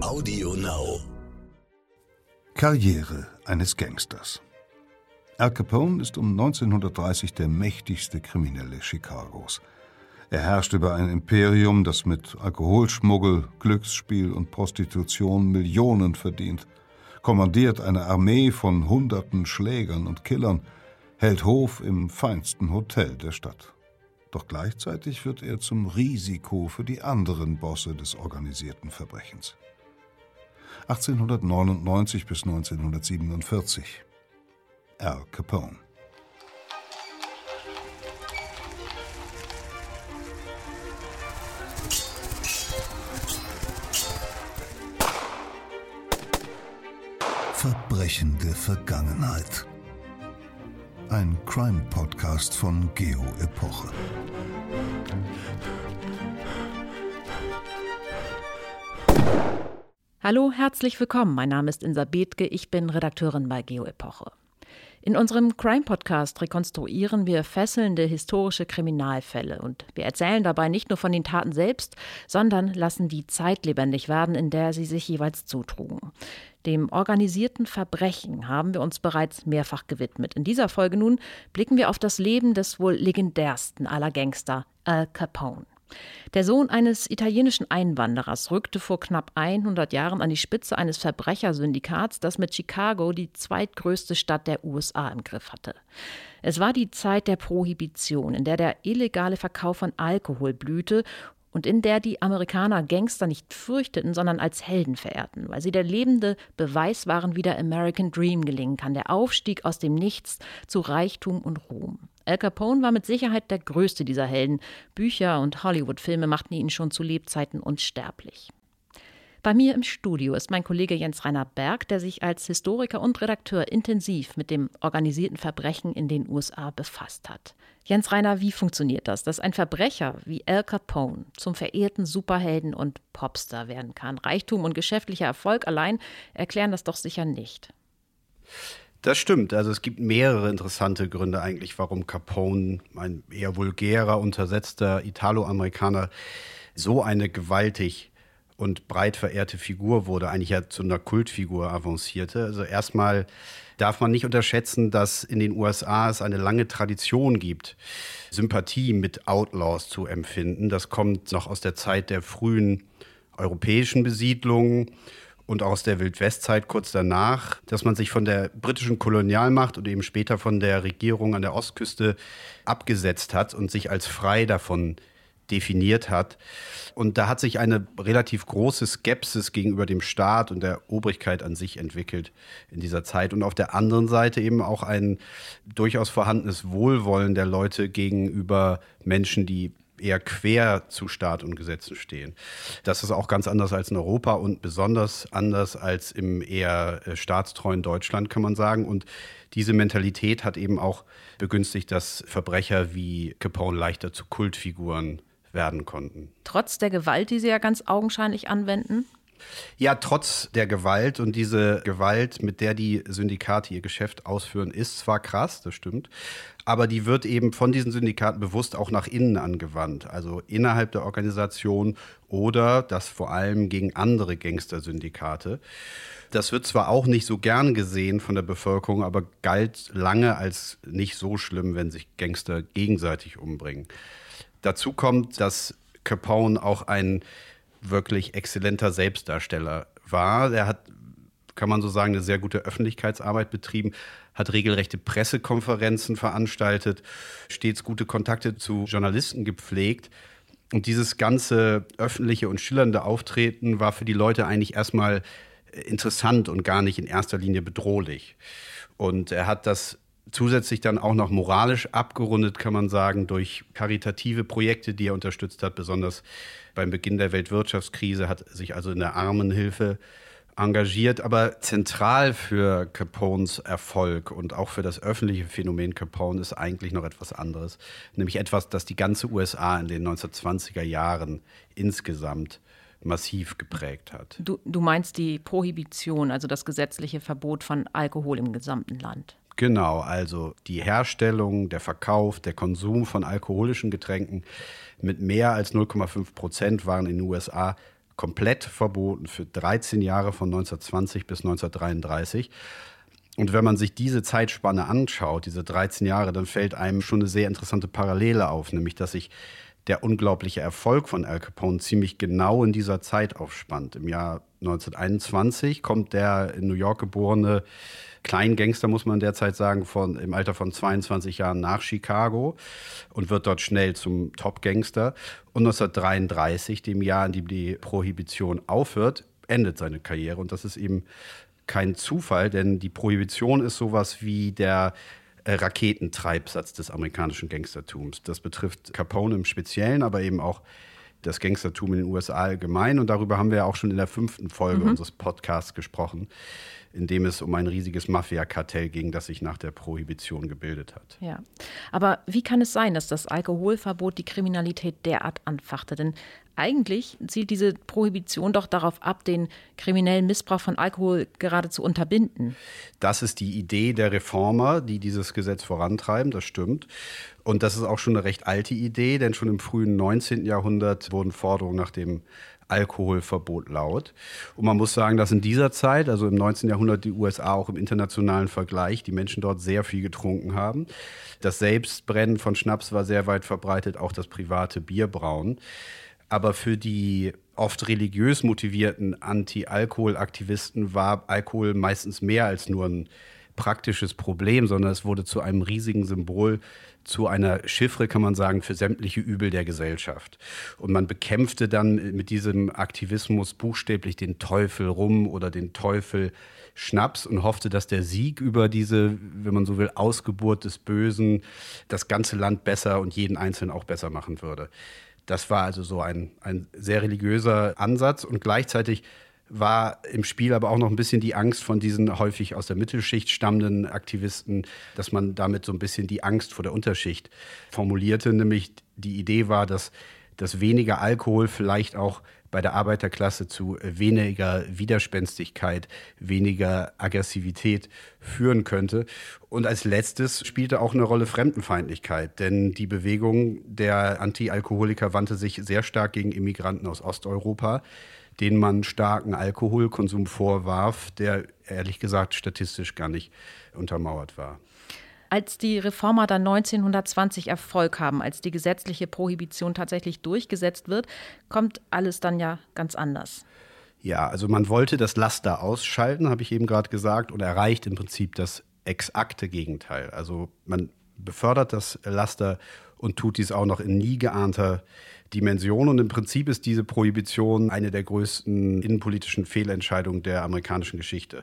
Audio Now. Karriere eines Gangsters. Al Capone ist um 1930 der mächtigste Kriminelle Chicagos. Er herrscht über ein Imperium, das mit Alkoholschmuggel, Glücksspiel und Prostitution Millionen verdient, kommandiert eine Armee von hunderten Schlägern und Killern, hält Hof im feinsten Hotel der Stadt. Doch gleichzeitig wird er zum Risiko für die anderen Bosse des organisierten Verbrechens. 1899 bis 1947. Al Capone. Verbrechende Vergangenheit. Ein Crime-Podcast von Geo Epoche. Hallo, herzlich willkommen. Mein Name ist Insa Bethke, ich bin Redakteurin bei Geo Epoche. In unserem Crime-Podcast rekonstruieren wir fesselnde historische Kriminalfälle und wir erzählen dabei nicht nur von den Taten selbst, sondern lassen die Zeit lebendig werden, in der sie sich jeweils zutrugen. Dem organisierten Verbrechen haben wir uns bereits mehrfach gewidmet. In dieser Folge nun blicken wir auf das Leben des wohl legendärsten aller Gangster, Al Capone. Der Sohn eines italienischen Einwanderers rückte vor knapp 100 Jahren an die Spitze eines Verbrechersyndikats, das mit Chicago die zweitgrößte Stadt der USA im Griff hatte. Es war die Zeit der Prohibition, in der der illegale Verkauf von Alkohol blühte und in der die Amerikaner Gangster nicht fürchteten, sondern als Helden verehrten, weil sie der lebende Beweis waren, wie der American Dream gelingen kann, der Aufstieg aus dem Nichts zu Reichtum und Ruhm. Al Capone war mit Sicherheit der größte dieser Helden. Bücher und Hollywood-Filme machten ihn schon zu Lebzeiten unsterblich. Bei mir im Studio ist mein Kollege Jens Rainer Berg, der sich als Historiker und Redakteur intensiv mit dem organisierten Verbrechen in den USA befasst hat. Jens Rainer, wie funktioniert das, dass ein Verbrecher wie Al Capone zum verehrten Superhelden und Popstar werden kann? Reichtum und geschäftlicher Erfolg allein erklären das doch sicher nicht. Das stimmt. Also es gibt mehrere interessante Gründe eigentlich, warum Capone, ein eher vulgärer, untersetzter Italoamerikaner, so eine gewaltig und breit verehrte Figur wurde, eigentlich ja zu einer Kultfigur avancierte. Also erstmal darf man nicht unterschätzen, dass in den USA es eine lange Tradition gibt, Sympathie mit Outlaws zu empfinden. Das kommt noch aus der Zeit der frühen europäischen Besiedlung und aus der Wildwestzeit kurz danach, dass man sich von der britischen Kolonialmacht und eben später von der Regierung an der Ostküste abgesetzt hat und sich als frei davon definiert hat. Und da hat sich eine relativ große Skepsis gegenüber dem Staat und der Obrigkeit an sich entwickelt in dieser Zeit. Und auf der anderen Seite eben auch ein durchaus vorhandenes Wohlwollen der Leute gegenüber Menschen, die eher quer zu Staat und Gesetzen stehen. Das ist auch ganz anders als in Europa und besonders anders als im eher äh, staatstreuen Deutschland, kann man sagen. Und diese Mentalität hat eben auch begünstigt, dass Verbrecher wie Capone leichter zu Kultfiguren werden konnten. Trotz der Gewalt, die sie ja ganz augenscheinlich anwenden? Ja, trotz der Gewalt und diese Gewalt, mit der die Syndikate ihr Geschäft ausführen, ist zwar krass, das stimmt, aber die wird eben von diesen Syndikaten bewusst auch nach innen angewandt, also innerhalb der Organisation oder das vor allem gegen andere Gangster-Syndikate. Das wird zwar auch nicht so gern gesehen von der Bevölkerung, aber galt lange als nicht so schlimm, wenn sich Gangster gegenseitig umbringen. Dazu kommt, dass Capone auch ein wirklich exzellenter Selbstdarsteller war. Er hat, kann man so sagen, eine sehr gute Öffentlichkeitsarbeit betrieben, hat regelrechte Pressekonferenzen veranstaltet, stets gute Kontakte zu Journalisten gepflegt. Und dieses ganze öffentliche und schillernde Auftreten war für die Leute eigentlich erstmal interessant und gar nicht in erster Linie bedrohlich. Und er hat das zusätzlich dann auch noch moralisch abgerundet, kann man sagen, durch karitative Projekte, die er unterstützt hat, besonders beim Beginn der Weltwirtschaftskrise, hat sich also in der Armenhilfe engagiert. Aber zentral für Capones Erfolg und auch für das öffentliche Phänomen Capone ist eigentlich noch etwas anderes, nämlich etwas, das die ganze USA in den 1920er Jahren insgesamt massiv geprägt hat. Du, du meinst die Prohibition, also das gesetzliche Verbot von Alkohol im gesamten Land? Genau, also die Herstellung, der Verkauf, der Konsum von alkoholischen Getränken mit mehr als 0,5 Prozent waren in den USA komplett verboten für 13 Jahre von 1920 bis 1933. Und wenn man sich diese Zeitspanne anschaut, diese 13 Jahre, dann fällt einem schon eine sehr interessante Parallele auf, nämlich dass sich der unglaubliche Erfolg von Al Capone ziemlich genau in dieser Zeit aufspannt. Im Jahr 1921 kommt der in New York geborene Kleingangster, muss man derzeit sagen, von, im Alter von 22 Jahren nach Chicago und wird dort schnell zum Top-Gangster. Und 1933, dem Jahr, in dem die Prohibition aufhört, endet seine Karriere. Und das ist eben kein Zufall, denn die Prohibition ist sowas wie der äh, Raketentreibsatz des amerikanischen Gangstertums. Das betrifft Capone im Speziellen, aber eben auch das Gangstertum in den USA allgemein. Und darüber haben wir ja auch schon in der fünften Folge mhm. unseres Podcasts gesprochen in dem es um ein riesiges Mafia-Kartell ging, das sich nach der Prohibition gebildet hat. Ja, aber wie kann es sein, dass das Alkoholverbot die Kriminalität derart anfachte? Denn eigentlich zielt diese Prohibition doch darauf ab, den kriminellen Missbrauch von Alkohol gerade zu unterbinden. Das ist die Idee der Reformer, die dieses Gesetz vorantreiben, das stimmt. Und das ist auch schon eine recht alte Idee, denn schon im frühen 19. Jahrhundert wurden Forderungen nach dem Alkoholverbot laut. Und man muss sagen, dass in dieser Zeit, also im 19. Jahrhundert, die USA auch im internationalen Vergleich, die Menschen dort sehr viel getrunken haben. Das Selbstbrennen von Schnaps war sehr weit verbreitet, auch das private Bierbrauen. Aber für die oft religiös motivierten Anti-Alkohol-Aktivisten war Alkohol meistens mehr als nur ein praktisches Problem, sondern es wurde zu einem riesigen Symbol zu einer Chiffre, kann man sagen, für sämtliche Übel der Gesellschaft. Und man bekämpfte dann mit diesem Aktivismus buchstäblich den Teufel rum oder den Teufel Schnaps und hoffte, dass der Sieg über diese, wenn man so will, Ausgeburt des Bösen das ganze Land besser und jeden Einzelnen auch besser machen würde. Das war also so ein, ein sehr religiöser Ansatz und gleichzeitig war im Spiel aber auch noch ein bisschen die Angst von diesen häufig aus der Mittelschicht stammenden Aktivisten, dass man damit so ein bisschen die Angst vor der Unterschicht formulierte. Nämlich die Idee war, dass, dass weniger Alkohol vielleicht auch bei der Arbeiterklasse zu weniger Widerspenstigkeit, weniger Aggressivität führen könnte. Und als letztes spielte auch eine Rolle Fremdenfeindlichkeit, denn die Bewegung der Anti-Alkoholiker wandte sich sehr stark gegen Immigranten aus Osteuropa denen man starken Alkoholkonsum vorwarf, der ehrlich gesagt statistisch gar nicht untermauert war. Als die Reformer dann 1920 Erfolg haben, als die gesetzliche Prohibition tatsächlich durchgesetzt wird, kommt alles dann ja ganz anders. Ja, also man wollte das Laster ausschalten, habe ich eben gerade gesagt, und erreicht im Prinzip das exakte Gegenteil. Also man befördert das Laster und tut dies auch noch in nie geahnter Dimension. Und im Prinzip ist diese Prohibition eine der größten innenpolitischen Fehlentscheidungen der amerikanischen Geschichte.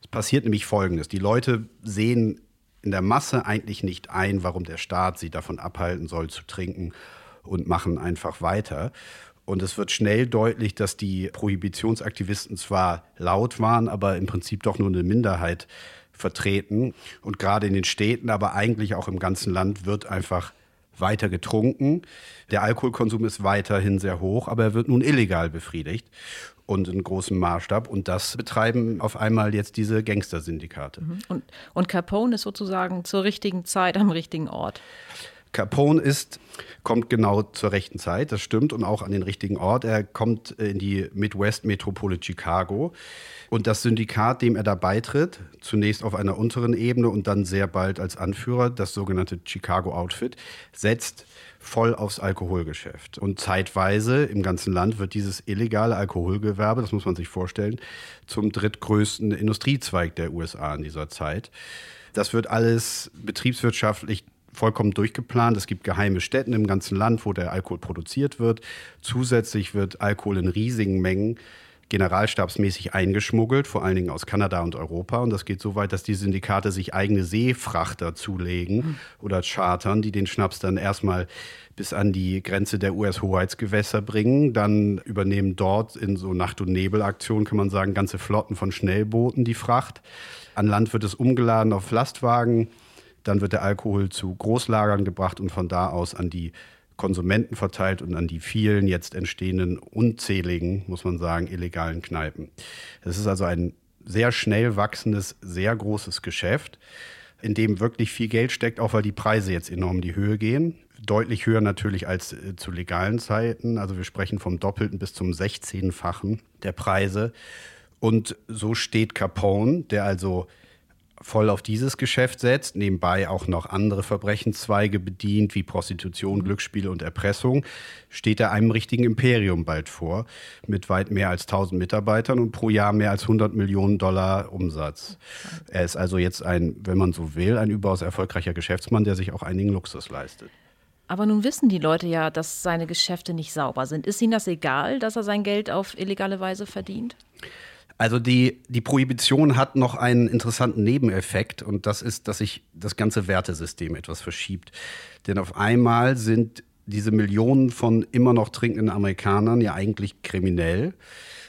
Es passiert nämlich Folgendes. Die Leute sehen in der Masse eigentlich nicht ein, warum der Staat sie davon abhalten soll zu trinken und machen einfach weiter. Und es wird schnell deutlich, dass die Prohibitionsaktivisten zwar laut waren, aber im Prinzip doch nur eine Minderheit vertreten. Und gerade in den Städten, aber eigentlich auch im ganzen Land wird einfach weiter getrunken. Der Alkoholkonsum ist weiterhin sehr hoch, aber er wird nun illegal befriedigt und in großem Maßstab. Und das betreiben auf einmal jetzt diese Gangstersyndikate. Mhm. Und, und Capone ist sozusagen zur richtigen Zeit am richtigen Ort. Capone ist, kommt genau zur rechten Zeit, das stimmt, und auch an den richtigen Ort. Er kommt in die Midwest-Metropole Chicago. Und das Syndikat, dem er da beitritt, zunächst auf einer unteren Ebene und dann sehr bald als Anführer, das sogenannte Chicago Outfit, setzt voll aufs Alkoholgeschäft. Und zeitweise im ganzen Land wird dieses illegale Alkoholgewerbe, das muss man sich vorstellen, zum drittgrößten Industriezweig der USA in dieser Zeit. Das wird alles betriebswirtschaftlich vollkommen durchgeplant. Es gibt geheime Städten im ganzen Land, wo der Alkohol produziert wird. Zusätzlich wird Alkohol in riesigen Mengen generalstabsmäßig eingeschmuggelt, vor allen Dingen aus Kanada und Europa. Und das geht so weit, dass die Syndikate sich eigene Seefrachter zulegen mhm. oder chartern, die den Schnaps dann erstmal bis an die Grenze der US-Hoheitsgewässer bringen. Dann übernehmen dort in so Nacht- und Nebelaktionen, kann man sagen, ganze Flotten von Schnellbooten die Fracht. An Land wird es umgeladen auf Lastwagen dann wird der Alkohol zu Großlagern gebracht und von da aus an die Konsumenten verteilt und an die vielen jetzt entstehenden unzähligen, muss man sagen, illegalen Kneipen. Es ist also ein sehr schnell wachsendes, sehr großes Geschäft, in dem wirklich viel Geld steckt, auch weil die Preise jetzt enorm in die Höhe gehen. deutlich höher natürlich als äh, zu legalen Zeiten. Also wir sprechen vom Doppelten bis zum 16-fachen der Preise. Und so steht Capone, der also voll auf dieses Geschäft setzt, nebenbei auch noch andere Verbrechenszweige bedient, wie Prostitution, Glücksspiele und Erpressung, steht er einem richtigen Imperium bald vor, mit weit mehr als 1000 Mitarbeitern und pro Jahr mehr als 100 Millionen Dollar Umsatz. Er ist also jetzt ein, wenn man so will, ein überaus erfolgreicher Geschäftsmann, der sich auch einigen Luxus leistet. Aber nun wissen die Leute ja, dass seine Geschäfte nicht sauber sind. Ist ihnen das egal, dass er sein Geld auf illegale Weise verdient? Also die, die Prohibition hat noch einen interessanten Nebeneffekt und das ist, dass sich das ganze Wertesystem etwas verschiebt. Denn auf einmal sind diese Millionen von immer noch trinkenden Amerikanern ja eigentlich kriminell.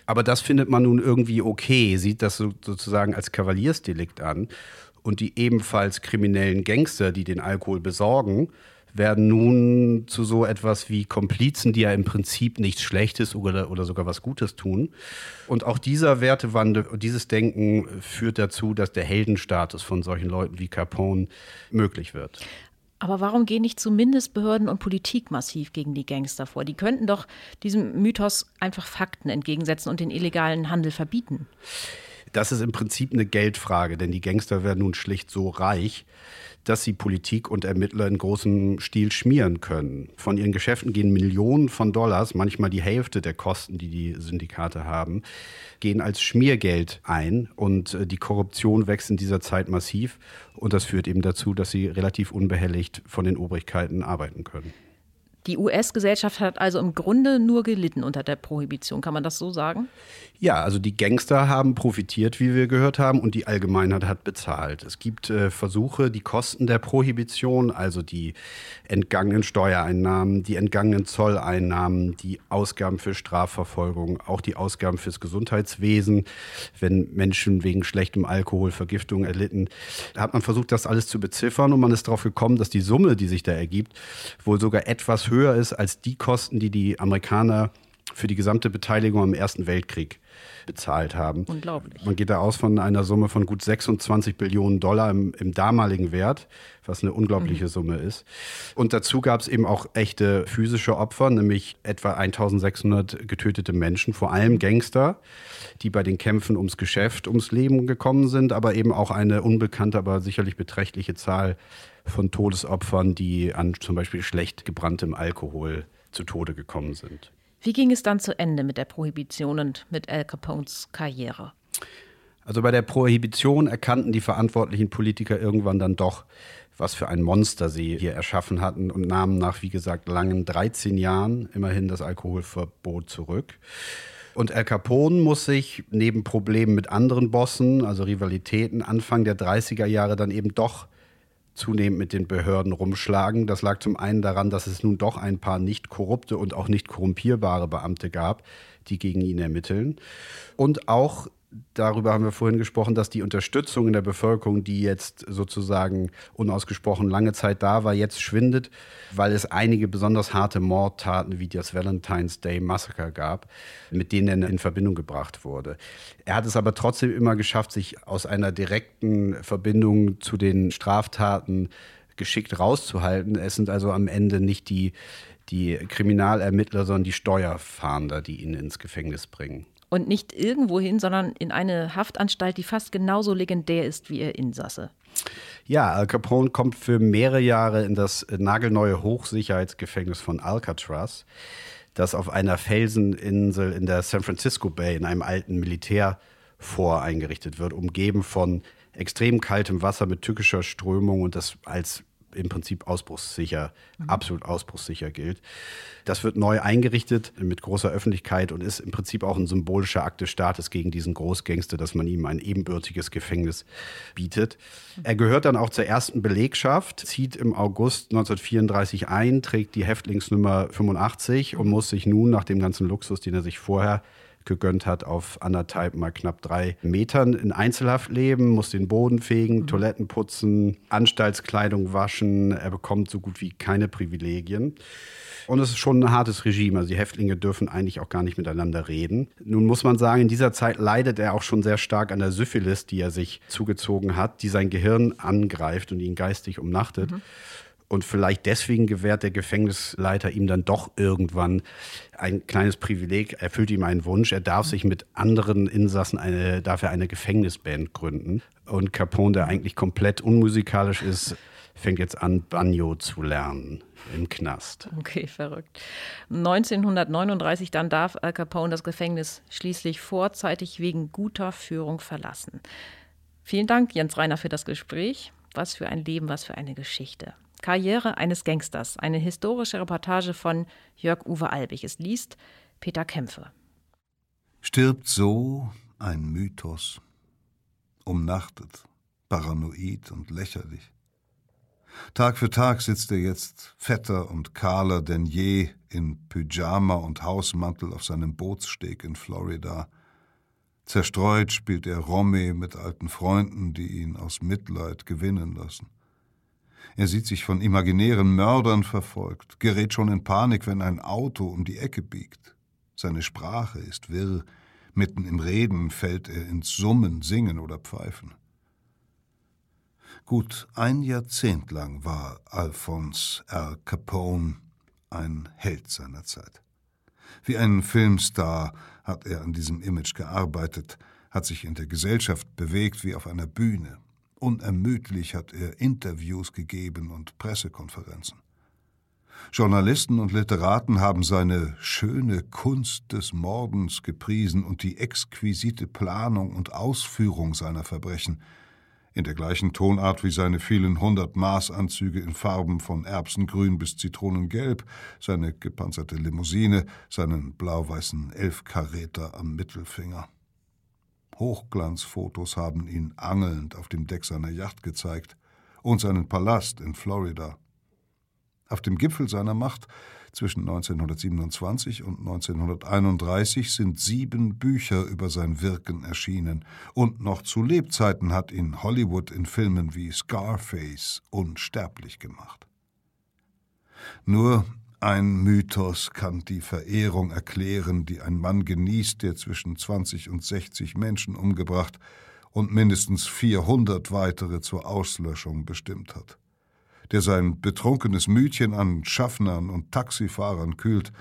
Aber das findet man nun irgendwie okay, sieht das sozusagen als Kavaliersdelikt an. Und die ebenfalls kriminellen Gangster, die den Alkohol besorgen, werden nun zu so etwas wie Komplizen, die ja im Prinzip nichts Schlechtes oder, oder sogar was Gutes tun. Und auch dieser Wertewandel, dieses Denken führt dazu, dass der Heldenstatus von solchen Leuten wie Capone möglich wird. Aber warum gehen nicht zumindest Behörden und Politik massiv gegen die Gangster vor? Die könnten doch diesem Mythos einfach Fakten entgegensetzen und den illegalen Handel verbieten. Das ist im Prinzip eine Geldfrage, denn die Gangster werden nun schlicht so reich, dass sie Politik und Ermittler in großem Stil schmieren können. Von ihren Geschäften gehen Millionen von Dollars, manchmal die Hälfte der Kosten, die die Syndikate haben, gehen als Schmiergeld ein und äh, die Korruption wächst in dieser Zeit massiv und das führt eben dazu, dass sie relativ unbehelligt von den Obrigkeiten arbeiten können. Die US-Gesellschaft hat also im Grunde nur gelitten unter der Prohibition. Kann man das so sagen? Ja, also die Gangster haben profitiert, wie wir gehört haben, und die Allgemeinheit hat bezahlt. Es gibt äh, Versuche, die Kosten der Prohibition, also die entgangenen Steuereinnahmen, die entgangenen Zolleinnahmen, die Ausgaben für Strafverfolgung, auch die Ausgaben fürs Gesundheitswesen, wenn Menschen wegen schlechtem Alkohol Vergiftung erlitten. Da hat man versucht, das alles zu beziffern und man ist darauf gekommen, dass die Summe, die sich da ergibt, wohl sogar etwas höher ist als die Kosten, die die Amerikaner für die gesamte Beteiligung am Ersten Weltkrieg bezahlt haben. Unglaublich. Man geht da aus von einer Summe von gut 26 Billionen Dollar im, im damaligen Wert, was eine unglaubliche mhm. Summe ist. Und dazu gab es eben auch echte physische Opfer, nämlich etwa 1600 getötete Menschen, vor allem Gangster, die bei den Kämpfen ums Geschäft, ums Leben gekommen sind, aber eben auch eine unbekannte, aber sicherlich beträchtliche Zahl von Todesopfern, die an zum Beispiel schlecht gebranntem Alkohol zu Tode gekommen sind. Wie ging es dann zu Ende mit der Prohibition und mit Al Capones Karriere? Also bei der Prohibition erkannten die verantwortlichen Politiker irgendwann dann doch, was für ein Monster sie hier erschaffen hatten und nahmen nach, wie gesagt, langen 13 Jahren immerhin das Alkoholverbot zurück. Und Al Capone muss sich neben Problemen mit anderen Bossen, also Rivalitäten, Anfang der 30er Jahre dann eben doch zunehmend mit den Behörden rumschlagen. Das lag zum einen daran, dass es nun doch ein paar nicht korrupte und auch nicht korrumpierbare Beamte gab, die gegen ihn ermitteln. Und auch darüber haben wir vorhin gesprochen, dass die Unterstützung in der Bevölkerung, die jetzt sozusagen unausgesprochen lange Zeit da war, jetzt schwindet, weil es einige besonders harte Mordtaten wie das Valentine's Day Massacre gab, mit denen er in Verbindung gebracht wurde. Er hat es aber trotzdem immer geschafft, sich aus einer direkten Verbindung zu den Straftaten geschickt rauszuhalten. Es sind also am Ende nicht die, die Kriminalermittler, sondern die Steuerfahnder, die ihn ins Gefängnis bringen. Und nicht irgendwohin, sondern in eine Haftanstalt, die fast genauso legendär ist wie ihr Insasse. Ja, Al Capone kommt für mehrere Jahre in das nagelneue Hochsicherheitsgefängnis von Alcatraz, das auf einer Felseninsel in der San Francisco Bay in einem alten Militärfort eingerichtet wird, umgeben von extrem kaltem Wasser mit tückischer Strömung und das als im Prinzip ausbruchssicher, mhm. absolut ausbruchssicher gilt. Das wird neu eingerichtet mit großer Öffentlichkeit und ist im Prinzip auch ein symbolischer Akt des Staates gegen diesen Großgangster, dass man ihm ein ebenbürtiges Gefängnis bietet. Er gehört dann auch zur ersten Belegschaft, zieht im August 1934 ein, trägt die Häftlingsnummer 85 und muss sich nun nach dem ganzen Luxus, den er sich vorher gegönnt hat, auf anderthalb mal knapp drei Metern in Einzelhaft leben, muss den Boden fegen, mhm. Toiletten putzen, Anstaltskleidung waschen. Er bekommt so gut wie keine Privilegien. Und es ist schon ein hartes Regime. Also die Häftlinge dürfen eigentlich auch gar nicht miteinander reden. Nun muss man sagen, in dieser Zeit leidet er auch schon sehr stark an der Syphilis, die er sich zugezogen hat, die sein Gehirn angreift und ihn geistig umnachtet. Mhm. Und vielleicht deswegen gewährt der Gefängnisleiter ihm dann doch irgendwann ein kleines Privileg, erfüllt ihm einen Wunsch. Er darf sich mit anderen Insassen eine, darf eine Gefängnisband gründen. Und Capone, der eigentlich komplett unmusikalisch ist, fängt jetzt an, Banjo zu lernen im Knast. Okay, verrückt. 1939 dann darf Al Capone das Gefängnis schließlich vorzeitig wegen guter Führung verlassen. Vielen Dank, Jens Reiner, für das Gespräch. Was für ein Leben, was für eine Geschichte. Karriere eines Gangsters, eine historische Reportage von Jörg-Uwe Albig. Es liest Peter Kämpfe. Stirbt so ein Mythos, umnachtet, paranoid und lächerlich. Tag für Tag sitzt er jetzt fetter und kahler denn je in Pyjama und Hausmantel auf seinem Bootssteg in Florida. Zerstreut spielt er Romme mit alten Freunden, die ihn aus Mitleid gewinnen lassen. Er sieht sich von imaginären Mördern verfolgt, gerät schon in Panik, wenn ein Auto um die Ecke biegt. Seine Sprache ist wirr, mitten im Reden fällt er ins Summen, Singen oder Pfeifen. Gut ein Jahrzehnt lang war Alphonse R. Capone ein Held seiner Zeit. Wie ein Filmstar hat er an diesem Image gearbeitet, hat sich in der Gesellschaft bewegt wie auf einer Bühne. Unermüdlich hat er Interviews gegeben und Pressekonferenzen. Journalisten und Literaten haben seine schöne Kunst des Mordens gepriesen und die exquisite Planung und Ausführung seiner Verbrechen – in der gleichen Tonart wie seine vielen hundert Maßanzüge in Farben von Erbsengrün bis Zitronengelb, seine gepanzerte Limousine, seinen blau-weißen Elfkaräter am Mittelfinger. Hochglanzfotos haben ihn angelnd auf dem Deck seiner Yacht gezeigt und seinen Palast in Florida. Auf dem Gipfel seiner Macht zwischen 1927 und 1931 sind sieben Bücher über sein Wirken erschienen, und noch zu Lebzeiten hat ihn Hollywood in Filmen wie Scarface unsterblich gemacht. Nur ein Mythos kann die Verehrung erklären, die ein Mann genießt, der zwischen 20 und 60 Menschen umgebracht und mindestens 400 weitere zur Auslöschung bestimmt hat der sein betrunkenes Mütchen an Schaffnern und Taxifahrern kühlt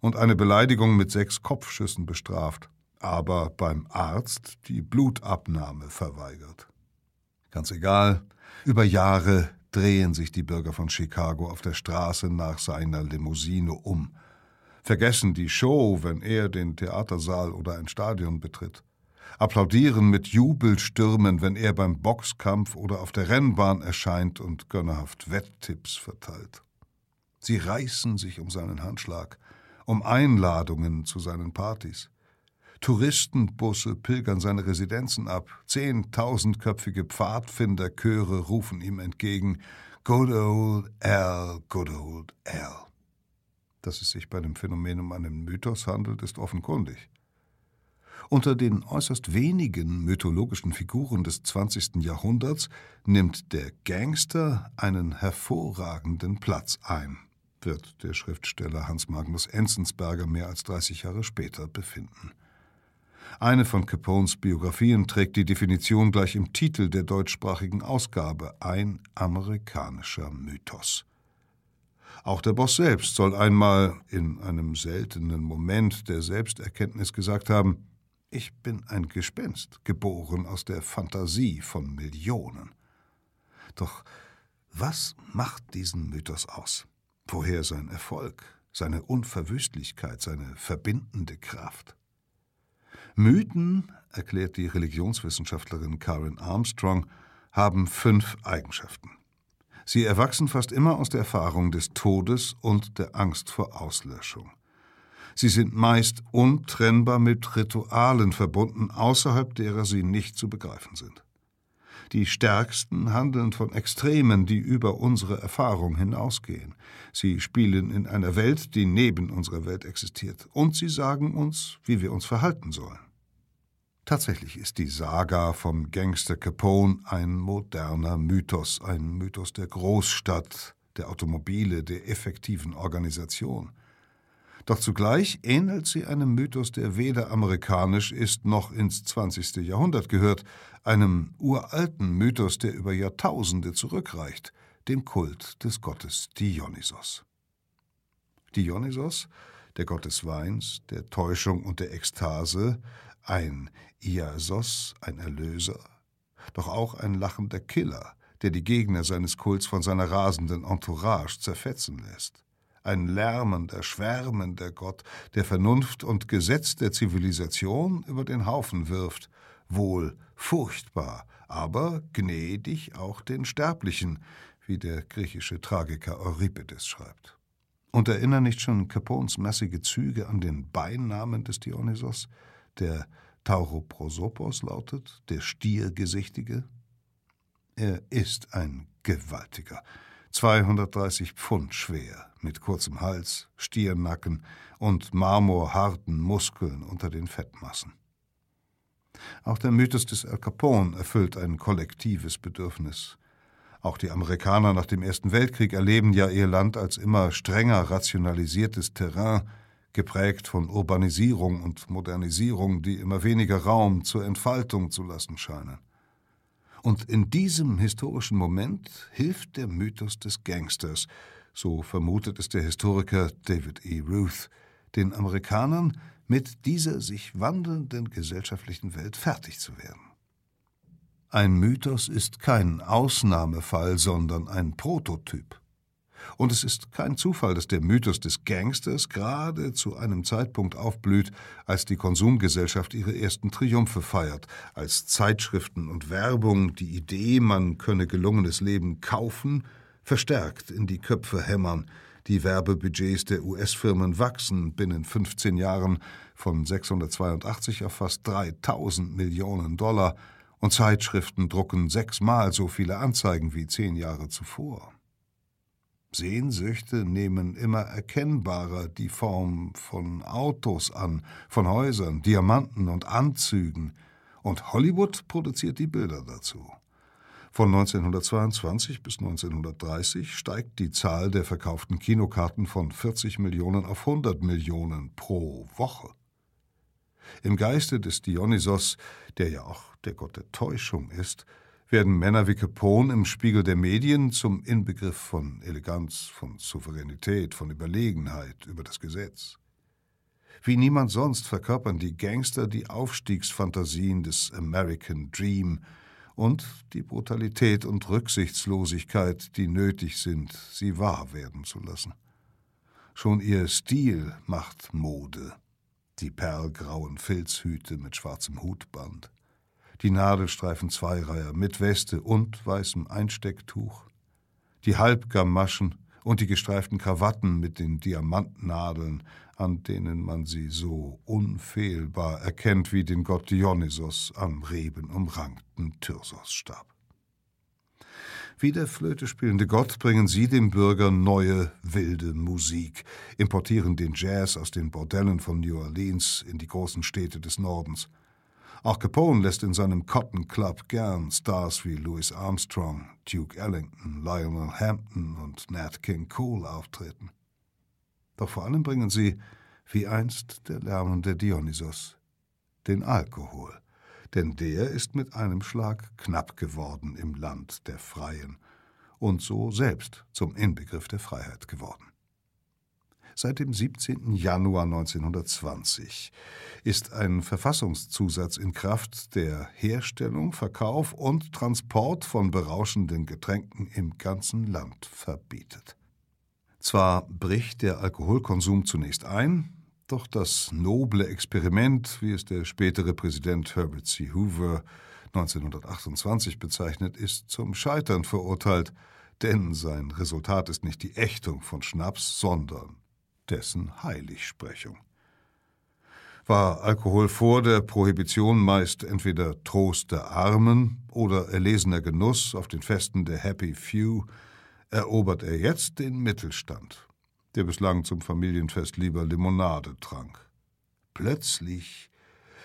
und eine Beleidigung mit sechs Kopfschüssen bestraft, aber beim Arzt die Blutabnahme verweigert. Ganz egal, über Jahre drehen sich die Bürger von Chicago auf der Straße nach seiner Limousine um, vergessen die Show, wenn er den Theatersaal oder ein Stadion betritt applaudieren mit Jubelstürmen, wenn er beim Boxkampf oder auf der Rennbahn erscheint und gönnerhaft Wetttipps verteilt. Sie reißen sich um seinen Handschlag, um Einladungen zu seinen Partys. Touristenbusse pilgern seine Residenzen ab, zehntausendköpfige Pfadfinderchöre rufen ihm entgegen Good old Al, good old Al. Dass es sich bei dem Phänomen um einen Mythos handelt, ist offenkundig. Unter den äußerst wenigen mythologischen Figuren des 20. Jahrhunderts nimmt der Gangster einen hervorragenden Platz ein, wird der Schriftsteller Hans Magnus Enzensberger mehr als 30 Jahre später befinden. Eine von Capones Biografien trägt die Definition gleich im Titel der deutschsprachigen Ausgabe ein amerikanischer Mythos. Auch der Boss selbst soll einmal in einem seltenen Moment der Selbsterkenntnis gesagt haben, ich bin ein Gespenst, geboren aus der Fantasie von Millionen. Doch was macht diesen Mythos aus? Woher sein Erfolg, seine Unverwüstlichkeit, seine verbindende Kraft? Mythen, erklärt die Religionswissenschaftlerin Karen Armstrong, haben fünf Eigenschaften. Sie erwachsen fast immer aus der Erfahrung des Todes und der Angst vor Auslöschung. Sie sind meist untrennbar mit Ritualen verbunden, außerhalb derer sie nicht zu begreifen sind. Die Stärksten handeln von Extremen, die über unsere Erfahrung hinausgehen. Sie spielen in einer Welt, die neben unserer Welt existiert, und sie sagen uns, wie wir uns verhalten sollen. Tatsächlich ist die Saga vom Gangster Capone ein moderner Mythos, ein Mythos der Großstadt, der Automobile, der effektiven Organisation. Doch zugleich ähnelt sie einem Mythos, der weder amerikanisch ist noch ins 20. Jahrhundert gehört, einem uralten Mythos, der über Jahrtausende zurückreicht, dem Kult des Gottes Dionysos. Dionysos, der Gott des Weins, der Täuschung und der Ekstase, ein Iasos, ein Erlöser, doch auch ein lachender Killer, der die Gegner seines Kults von seiner rasenden Entourage zerfetzen lässt. Ein lärmender, schwärmender Gott, der Vernunft und Gesetz der Zivilisation über den Haufen wirft, wohl furchtbar, aber gnädig auch den Sterblichen, wie der griechische Tragiker Euripides schreibt. Und erinnern nicht schon Capones massige Züge an den Beinamen des Dionysos, der Tauroprosopos lautet, der Stiergesichtige? Er ist ein Gewaltiger, 230 Pfund schwer, mit kurzem Hals, Stiernacken und marmorharten Muskeln unter den Fettmassen. Auch der Mythos des Al Capone erfüllt ein kollektives Bedürfnis. Auch die Amerikaner nach dem Ersten Weltkrieg erleben ja ihr Land als immer strenger rationalisiertes Terrain, geprägt von Urbanisierung und Modernisierung, die immer weniger Raum zur Entfaltung zu lassen scheinen. Und in diesem historischen Moment hilft der Mythos des Gangsters, so vermutet es der Historiker David E. Ruth, den Amerikanern mit dieser sich wandelnden gesellschaftlichen Welt fertig zu werden. Ein Mythos ist kein Ausnahmefall, sondern ein Prototyp. Und es ist kein Zufall, dass der Mythos des Gangsters gerade zu einem Zeitpunkt aufblüht, als die Konsumgesellschaft ihre ersten Triumphe feiert, als Zeitschriften und Werbung die Idee, man könne gelungenes Leben kaufen, verstärkt in die Köpfe hämmern, die Werbebudgets der US-Firmen wachsen. Binnen 15 Jahren von 682 auf fast 3000 Millionen Dollar. Und Zeitschriften drucken sechsmal so viele Anzeigen wie zehn Jahre zuvor. Sehnsüchte nehmen immer erkennbarer die Form von Autos an, von Häusern, Diamanten und Anzügen, und Hollywood produziert die Bilder dazu. Von 1922 bis 1930 steigt die Zahl der verkauften Kinokarten von 40 Millionen auf 100 Millionen pro Woche. Im Geiste des Dionysos, der ja auch der Gott der Täuschung ist, werden Männer wie Capone im Spiegel der Medien zum Inbegriff von Eleganz, von Souveränität, von Überlegenheit über das Gesetz. Wie niemand sonst verkörpern die Gangster die Aufstiegsfantasien des American Dream und die Brutalität und Rücksichtslosigkeit, die nötig sind, sie wahr werden zu lassen. Schon ihr Stil macht Mode. Die perlgrauen Filzhüte mit schwarzem Hutband, die Nadelstreifen Zweireiher mit Weste und weißem Einstecktuch, die Halbgamaschen und die gestreiften Krawatten mit den Diamantnadeln, an denen man sie so unfehlbar erkennt wie den Gott Dionysos am rebenumrankten Tyrsossstab. Wie der Flöte spielende Gott bringen sie dem Bürger neue, wilde Musik, importieren den Jazz aus den Bordellen von New Orleans in die großen Städte des Nordens – auch Capone lässt in seinem Cotton Club gern Stars wie Louis Armstrong, Duke Ellington, Lionel Hampton und Nat King Cole auftreten. Doch vor allem bringen sie, wie einst der lärmende Dionysos, den Alkohol, denn der ist mit einem Schlag knapp geworden im Land der Freien und so selbst zum Inbegriff der Freiheit geworden. Seit dem 17. Januar 1920 ist ein Verfassungszusatz in Kraft, der Herstellung, Verkauf und Transport von berauschenden Getränken im ganzen Land verbietet. Zwar bricht der Alkoholkonsum zunächst ein, doch das noble Experiment, wie es der spätere Präsident Herbert C. Hoover 1928 bezeichnet, ist zum Scheitern verurteilt, denn sein Resultat ist nicht die Ächtung von Schnaps, sondern dessen Heiligsprechung. War Alkohol vor der Prohibition meist entweder Trost der Armen oder erlesener Genuss auf den Festen der Happy Few, erobert er jetzt den Mittelstand, der bislang zum Familienfest lieber Limonade trank. Plötzlich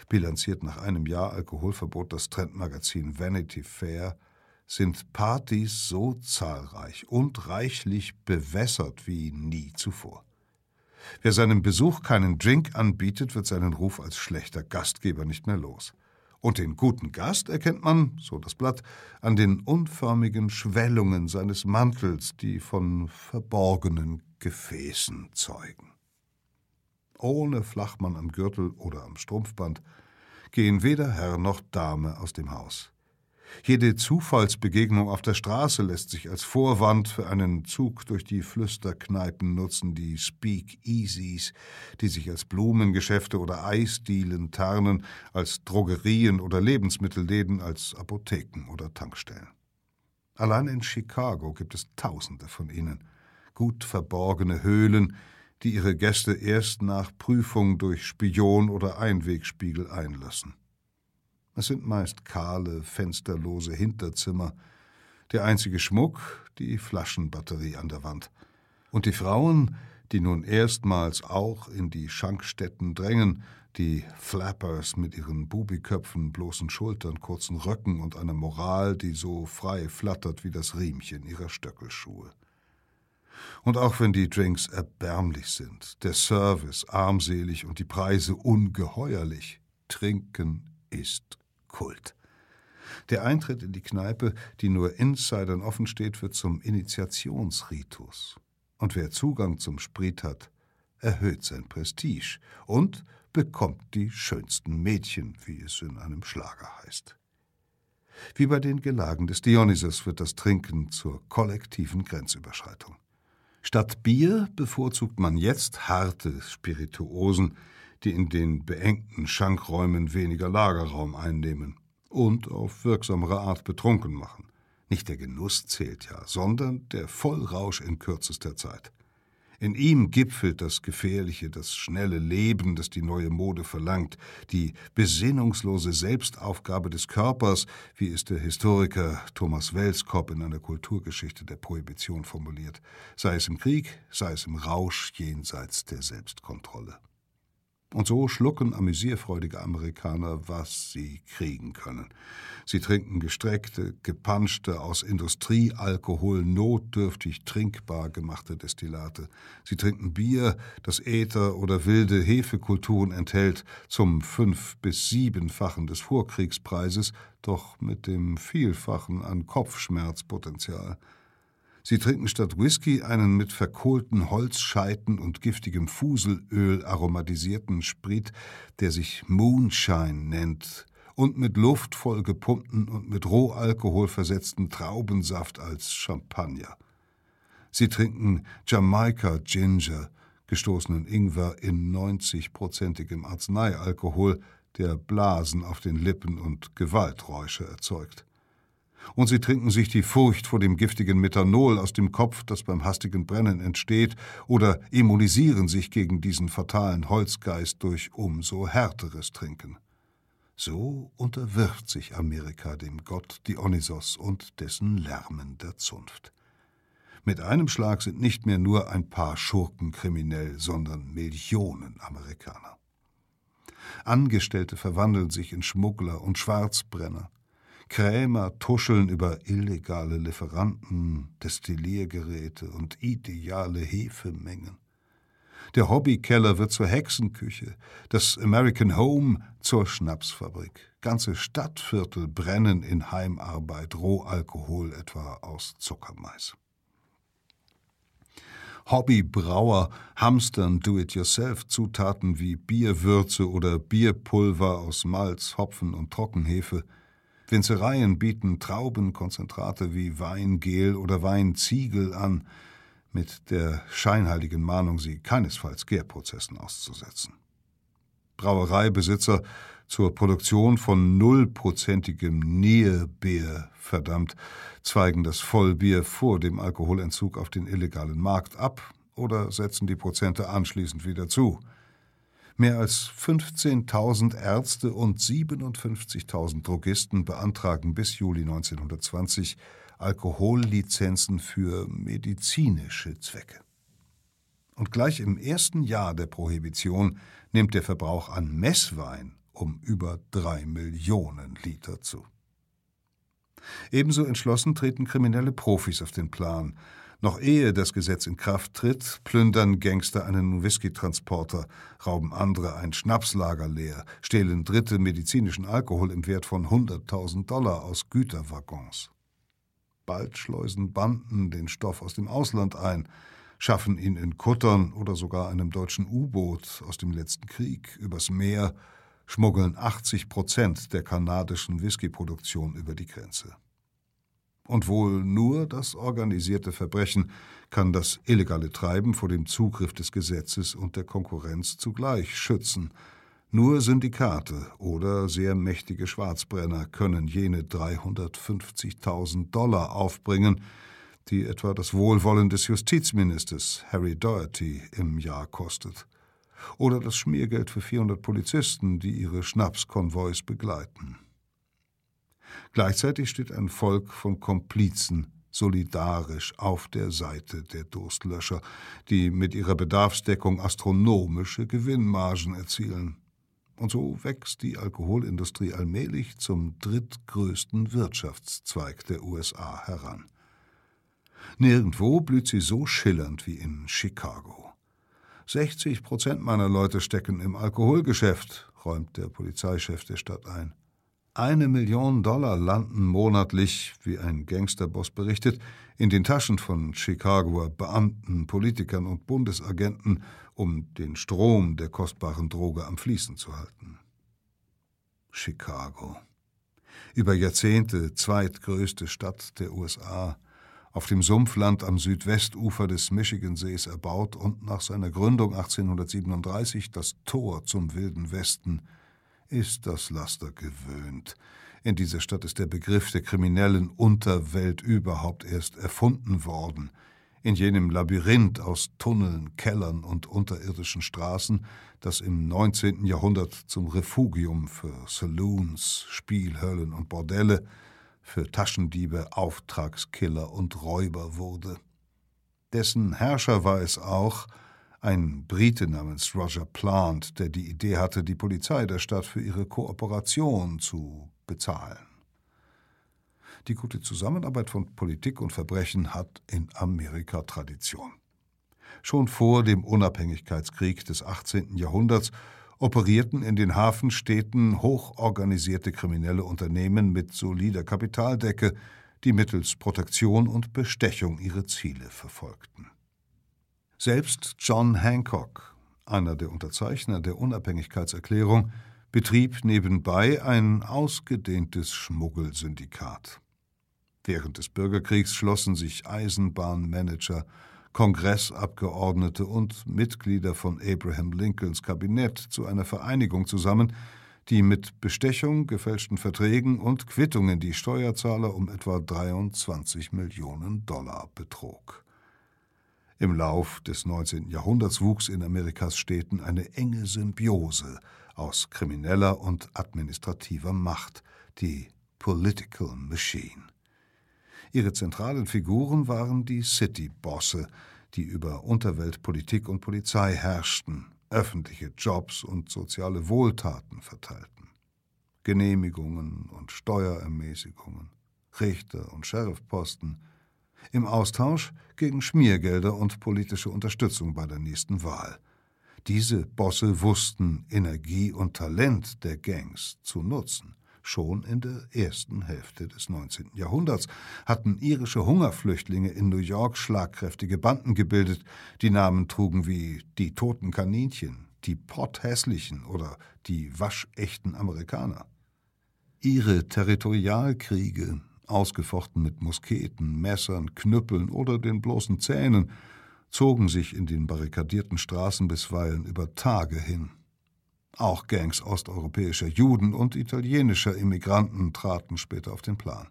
bilanziert nach einem Jahr Alkoholverbot das Trendmagazin Vanity Fair, sind Partys so zahlreich und reichlich bewässert wie nie zuvor. Wer seinem Besuch keinen Drink anbietet, wird seinen Ruf als schlechter Gastgeber nicht mehr los. Und den guten Gast erkennt man, so das Blatt, an den unförmigen Schwellungen seines Mantels, die von verborgenen Gefäßen zeugen. Ohne Flachmann am Gürtel oder am Strumpfband gehen weder Herr noch Dame aus dem Haus. Jede Zufallsbegegnung auf der Straße lässt sich als Vorwand für einen Zug durch die Flüsterkneipen nutzen, die Speak-Easies, die sich als Blumengeschäfte oder Eisdielen tarnen, als Drogerien oder Lebensmittelläden, als Apotheken oder Tankstellen. Allein in Chicago gibt es Tausende von ihnen, gut verborgene Höhlen, die ihre Gäste erst nach Prüfung durch Spion oder Einwegspiegel einlassen. Es sind meist kahle, fensterlose Hinterzimmer, der einzige Schmuck die Flaschenbatterie an der Wand. Und die Frauen, die nun erstmals auch in die Schankstätten drängen, die Flappers mit ihren Bubiköpfen, bloßen Schultern, kurzen Röcken und einer Moral, die so frei flattert wie das Riemchen ihrer Stöckelschuhe. Und auch wenn die Drinks erbärmlich sind, der Service armselig und die Preise ungeheuerlich, trinken ist Kult. Der Eintritt in die Kneipe, die nur Insidern offen steht, wird zum Initiationsritus. Und wer Zugang zum Sprit hat, erhöht sein Prestige und bekommt die schönsten Mädchen, wie es in einem Schlager heißt. Wie bei den Gelagen des Dionysos wird das Trinken zur kollektiven Grenzüberschreitung. Statt Bier bevorzugt man jetzt harte Spirituosen, die in den beengten Schankräumen weniger Lagerraum einnehmen und auf wirksamere Art betrunken machen. Nicht der Genuss zählt ja, sondern der Vollrausch in kürzester Zeit. In ihm gipfelt das gefährliche, das schnelle Leben, das die neue Mode verlangt, die besinnungslose Selbstaufgabe des Körpers, wie es der Historiker Thomas Welskop in einer Kulturgeschichte der Prohibition formuliert, sei es im Krieg, sei es im Rausch jenseits der Selbstkontrolle. Und so schlucken amüsierfreudige Amerikaner, was sie kriegen können. Sie trinken gestreckte, gepanschte, aus Industriealkohol notdürftig trinkbar gemachte Destillate. Sie trinken Bier, das Äther oder wilde Hefekulturen enthält, zum fünf- bis siebenfachen des Vorkriegspreises, doch mit dem Vielfachen an Kopfschmerzpotenzial. Sie trinken statt Whisky einen mit verkohlten Holzscheiten und giftigem Fuselöl aromatisierten Sprit, der sich Moonshine nennt, und mit luftvoll gepumpten und mit Rohalkohol versetzten Traubensaft als Champagner. Sie trinken Jamaika Ginger, gestoßenen Ingwer in 90-prozentigem Arzneialkohol, der Blasen auf den Lippen und Gewalträusche erzeugt und sie trinken sich die Furcht vor dem giftigen Methanol aus dem Kopf, das beim hastigen Brennen entsteht, oder immunisieren sich gegen diesen fatalen Holzgeist durch umso härteres Trinken. So unterwirft sich Amerika dem Gott Dionysos und dessen lärmender Zunft. Mit einem Schlag sind nicht mehr nur ein paar Schurken kriminell, sondern Millionen Amerikaner. Angestellte verwandeln sich in Schmuggler und Schwarzbrenner. Krämer tuscheln über illegale Lieferanten, Destilliergeräte und ideale Hefemengen. Der Hobbykeller wird zur Hexenküche, das American Home zur Schnapsfabrik. Ganze Stadtviertel brennen in Heimarbeit Rohalkohol etwa aus Zuckermais. Hobbybrauer hamstern Do-it-yourself-Zutaten wie Bierwürze oder Bierpulver aus Malz, Hopfen und Trockenhefe – Winzereien bieten Traubenkonzentrate wie Weingel oder Weinziegel an, mit der scheinheiligen Mahnung, sie keinesfalls Gärprozessen auszusetzen. Brauereibesitzer zur Produktion von nullprozentigem Nierbier verdammt, zweigen das Vollbier vor dem Alkoholentzug auf den illegalen Markt ab oder setzen die Prozente anschließend wieder zu – Mehr als 15.000 Ärzte und 57.000 Drogisten beantragen bis Juli 1920 Alkohollizenzen für medizinische Zwecke. Und gleich im ersten Jahr der Prohibition nimmt der Verbrauch an Messwein um über drei Millionen Liter zu. Ebenso entschlossen treten kriminelle Profis auf den Plan. Noch ehe das Gesetz in Kraft tritt, plündern Gangster einen Whisky-Transporter, rauben andere ein Schnapslager leer, stehlen Dritte medizinischen Alkohol im Wert von 100.000 Dollar aus Güterwaggons. Bald schleusen Banden den Stoff aus dem Ausland ein, schaffen ihn in Kuttern oder sogar einem deutschen U-Boot aus dem letzten Krieg übers Meer, schmuggeln 80 Prozent der kanadischen Whiskyproduktion über die Grenze. Und wohl nur das organisierte Verbrechen kann das illegale Treiben vor dem Zugriff des Gesetzes und der Konkurrenz zugleich schützen. Nur Syndikate oder sehr mächtige Schwarzbrenner können jene 350.000 Dollar aufbringen, die etwa das Wohlwollen des Justizministers Harry Doherty im Jahr kostet. Oder das Schmiergeld für 400 Polizisten, die ihre Schnapskonvois begleiten. Gleichzeitig steht ein Volk von Komplizen solidarisch auf der Seite der Durstlöscher, die mit ihrer Bedarfsdeckung astronomische Gewinnmargen erzielen. Und so wächst die Alkoholindustrie allmählich zum drittgrößten Wirtschaftszweig der USA heran. Nirgendwo blüht sie so schillernd wie in Chicago. 60 Prozent meiner Leute stecken im Alkoholgeschäft, räumt der Polizeichef der Stadt ein. Eine Million Dollar landen monatlich, wie ein Gangsterboss berichtet, in den Taschen von Chicagoer Beamten, Politikern und Bundesagenten, um den Strom der kostbaren Droge am Fließen zu halten. Chicago. Über Jahrzehnte zweitgrößte Stadt der USA, auf dem Sumpfland am Südwestufer des Michigansees erbaut und nach seiner Gründung 1837 das Tor zum Wilden Westen – ist das Laster gewöhnt. In dieser Stadt ist der Begriff der kriminellen Unterwelt überhaupt erst erfunden worden. In jenem Labyrinth aus Tunneln, Kellern und unterirdischen Straßen, das im 19. Jahrhundert zum Refugium für Saloons, Spielhöllen und Bordelle, für Taschendiebe, Auftragskiller und Räuber wurde. Dessen Herrscher war es auch, ein Brite namens Roger Plant, der die Idee hatte, die Polizei der Stadt für ihre Kooperation zu bezahlen. Die gute Zusammenarbeit von Politik und Verbrechen hat in Amerika Tradition. Schon vor dem Unabhängigkeitskrieg des 18. Jahrhunderts operierten in den Hafenstädten hochorganisierte kriminelle Unternehmen mit solider Kapitaldecke, die mittels Protektion und Bestechung ihre Ziele verfolgten. Selbst John Hancock, einer der Unterzeichner der Unabhängigkeitserklärung, betrieb nebenbei ein ausgedehntes Schmuggelsyndikat. Während des Bürgerkriegs schlossen sich Eisenbahnmanager, Kongressabgeordnete und Mitglieder von Abraham Lincolns Kabinett zu einer Vereinigung zusammen, die mit Bestechung, gefälschten Verträgen und Quittungen die Steuerzahler um etwa 23 Millionen Dollar betrog. Im Lauf des 19. Jahrhunderts wuchs in Amerikas Städten eine enge Symbiose aus krimineller und administrativer Macht, die Political Machine. Ihre zentralen Figuren waren die City-Bosse, die über Unterwelt, Politik und Polizei herrschten, öffentliche Jobs und soziale Wohltaten verteilten. Genehmigungen und Steuerermäßigungen, Richter und Sheriffposten – im Austausch gegen Schmiergelder und politische Unterstützung bei der nächsten Wahl. Diese Bosse wussten Energie und Talent der Gangs zu nutzen. Schon in der ersten Hälfte des 19. Jahrhunderts hatten irische Hungerflüchtlinge in New York schlagkräftige Banden gebildet, die Namen trugen wie die toten Kaninchen, die potthässlichen oder die waschechten Amerikaner. Ihre Territorialkriege ausgefochten mit Musketen, Messern, Knüppeln oder den bloßen Zähnen, zogen sich in den barrikadierten Straßen bisweilen über Tage hin. Auch Gangs osteuropäischer Juden und italienischer Immigranten traten später auf den Plan.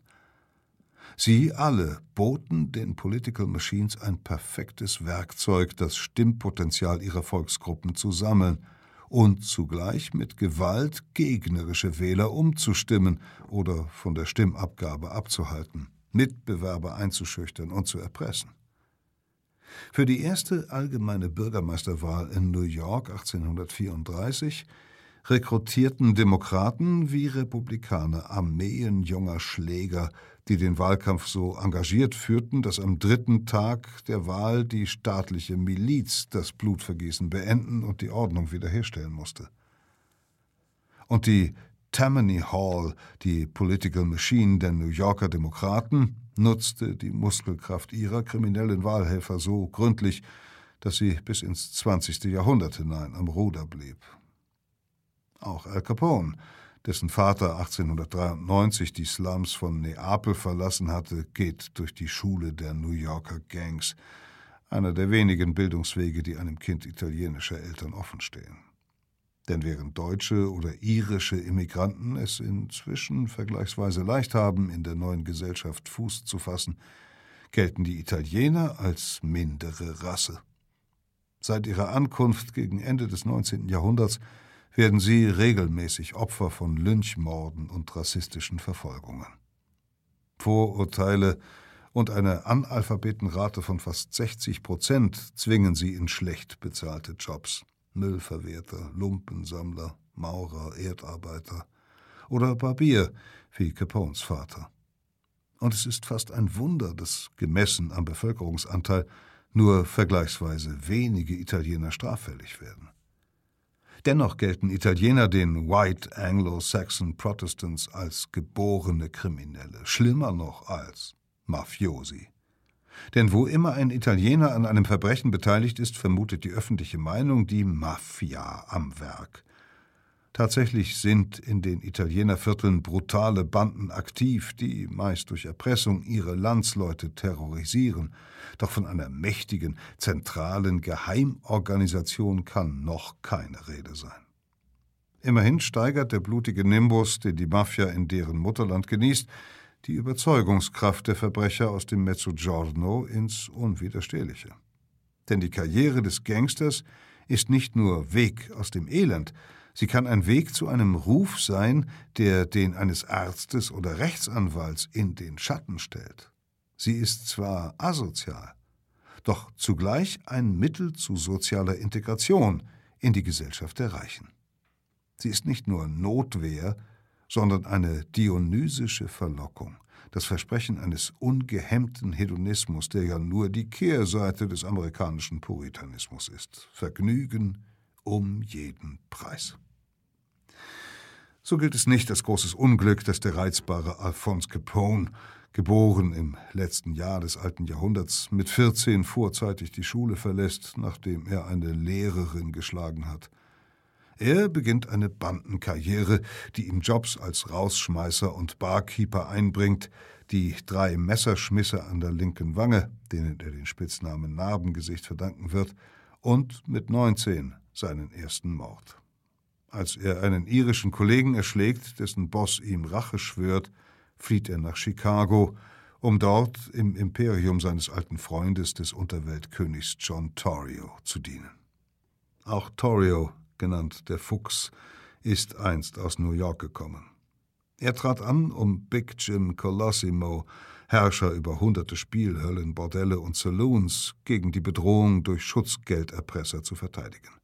Sie alle boten den Political Machines ein perfektes Werkzeug, das Stimmpotenzial ihrer Volksgruppen zu sammeln – und zugleich mit Gewalt gegnerische Wähler umzustimmen oder von der Stimmabgabe abzuhalten, Mitbewerber einzuschüchtern und zu erpressen. Für die erste allgemeine Bürgermeisterwahl in New York 1834 rekrutierten Demokraten wie Republikaner Armeen junger Schläger, die den Wahlkampf so engagiert führten, dass am dritten Tag der Wahl die staatliche Miliz das Blutvergießen beenden und die Ordnung wiederherstellen musste. Und die Tammany Hall, die Political Machine der New Yorker Demokraten, nutzte die Muskelkraft ihrer kriminellen Wahlhelfer so gründlich, dass sie bis ins 20. Jahrhundert hinein am Ruder blieb. Auch Al Capone, dessen Vater 1893 die Slums von Neapel verlassen hatte, geht durch die Schule der New Yorker Gangs, einer der wenigen Bildungswege, die einem Kind italienischer Eltern offenstehen. Denn während deutsche oder irische Immigranten es inzwischen vergleichsweise leicht haben, in der neuen Gesellschaft Fuß zu fassen, gelten die Italiener als mindere Rasse. Seit ihrer Ankunft gegen Ende des 19. Jahrhunderts werden sie regelmäßig Opfer von Lynchmorden und rassistischen Verfolgungen. Vorurteile und eine Analphabetenrate von fast 60 Prozent zwingen sie in schlecht bezahlte Jobs. Müllverwerter, Lumpensammler, Maurer, Erdarbeiter oder Barbier wie Capones Vater. Und es ist fast ein Wunder, dass gemessen am Bevölkerungsanteil nur vergleichsweise wenige Italiener straffällig werden. Dennoch gelten Italiener den White Anglo-Saxon Protestants als geborene Kriminelle, schlimmer noch als Mafiosi. Denn wo immer ein Italiener an einem Verbrechen beteiligt ist, vermutet die öffentliche Meinung die Mafia am Werk. Tatsächlich sind in den Italienervierteln brutale Banden aktiv, die meist durch Erpressung ihre Landsleute terrorisieren. Doch von einer mächtigen, zentralen Geheimorganisation kann noch keine Rede sein. Immerhin steigert der blutige Nimbus, den die Mafia in deren Mutterland genießt, die Überzeugungskraft der Verbrecher aus dem Mezzogiorno ins Unwiderstehliche. Denn die Karriere des Gangsters ist nicht nur Weg aus dem Elend, Sie kann ein Weg zu einem Ruf sein, der den eines Arztes oder Rechtsanwalts in den Schatten stellt. Sie ist zwar asozial, doch zugleich ein Mittel zu sozialer Integration in die Gesellschaft der Reichen. Sie ist nicht nur Notwehr, sondern eine dionysische Verlockung, das Versprechen eines ungehemmten Hedonismus, der ja nur die Kehrseite des amerikanischen Puritanismus ist. Vergnügen um jeden Preis. So gilt es nicht als großes Unglück, dass der reizbare Alphonse Capone, geboren im letzten Jahr des alten Jahrhunderts, mit 14 vorzeitig die Schule verlässt, nachdem er eine Lehrerin geschlagen hat. Er beginnt eine Bandenkarriere, die ihm Jobs als Rausschmeißer und Barkeeper einbringt, die drei Messerschmisse an der linken Wange, denen er den Spitznamen Narbengesicht verdanken wird, und mit 19 seinen ersten Mord. Als er einen irischen Kollegen erschlägt, dessen Boss ihm Rache schwört, flieht er nach Chicago, um dort im Imperium seines alten Freundes, des Unterweltkönigs John Torrio, zu dienen. Auch Torrio, genannt der Fuchs, ist einst aus New York gekommen. Er trat an, um Big Jim Colosimo, Herrscher über hunderte Spielhöllen, Bordelle und Saloons, gegen die Bedrohung durch Schutzgelderpresser zu verteidigen.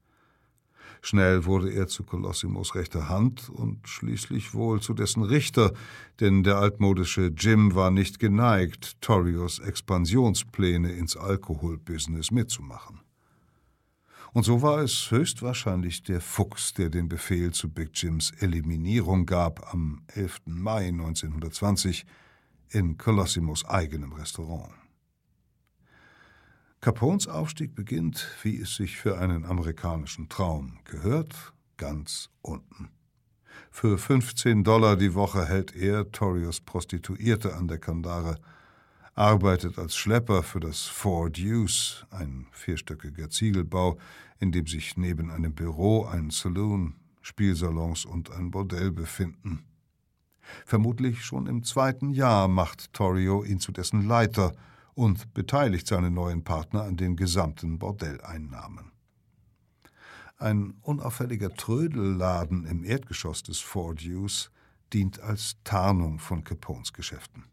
Schnell wurde er zu Colossimos rechter Hand und schließlich wohl zu dessen Richter, denn der altmodische Jim war nicht geneigt, Torios Expansionspläne ins Alkoholbusiness mitzumachen. Und so war es höchstwahrscheinlich der Fuchs, der den Befehl zu Big Jims Eliminierung gab am 11. Mai 1920 in Colossimos eigenem Restaurant. Capones Aufstieg beginnt, wie es sich für einen amerikanischen Traum gehört, ganz unten. Für 15 Dollar die Woche hält er Torios Prostituierte an der Kandare, arbeitet als Schlepper für das Four Deuce, ein vierstöckiger Ziegelbau, in dem sich neben einem Büro ein Saloon, Spielsalons und ein Bordell befinden. Vermutlich schon im zweiten Jahr macht Torio ihn zu dessen Leiter – und beteiligt seinen neuen Partner an den gesamten Bordelleinnahmen. Ein unauffälliger Trödelladen im Erdgeschoss des Four Deuce dient als Tarnung von Capones Geschäften.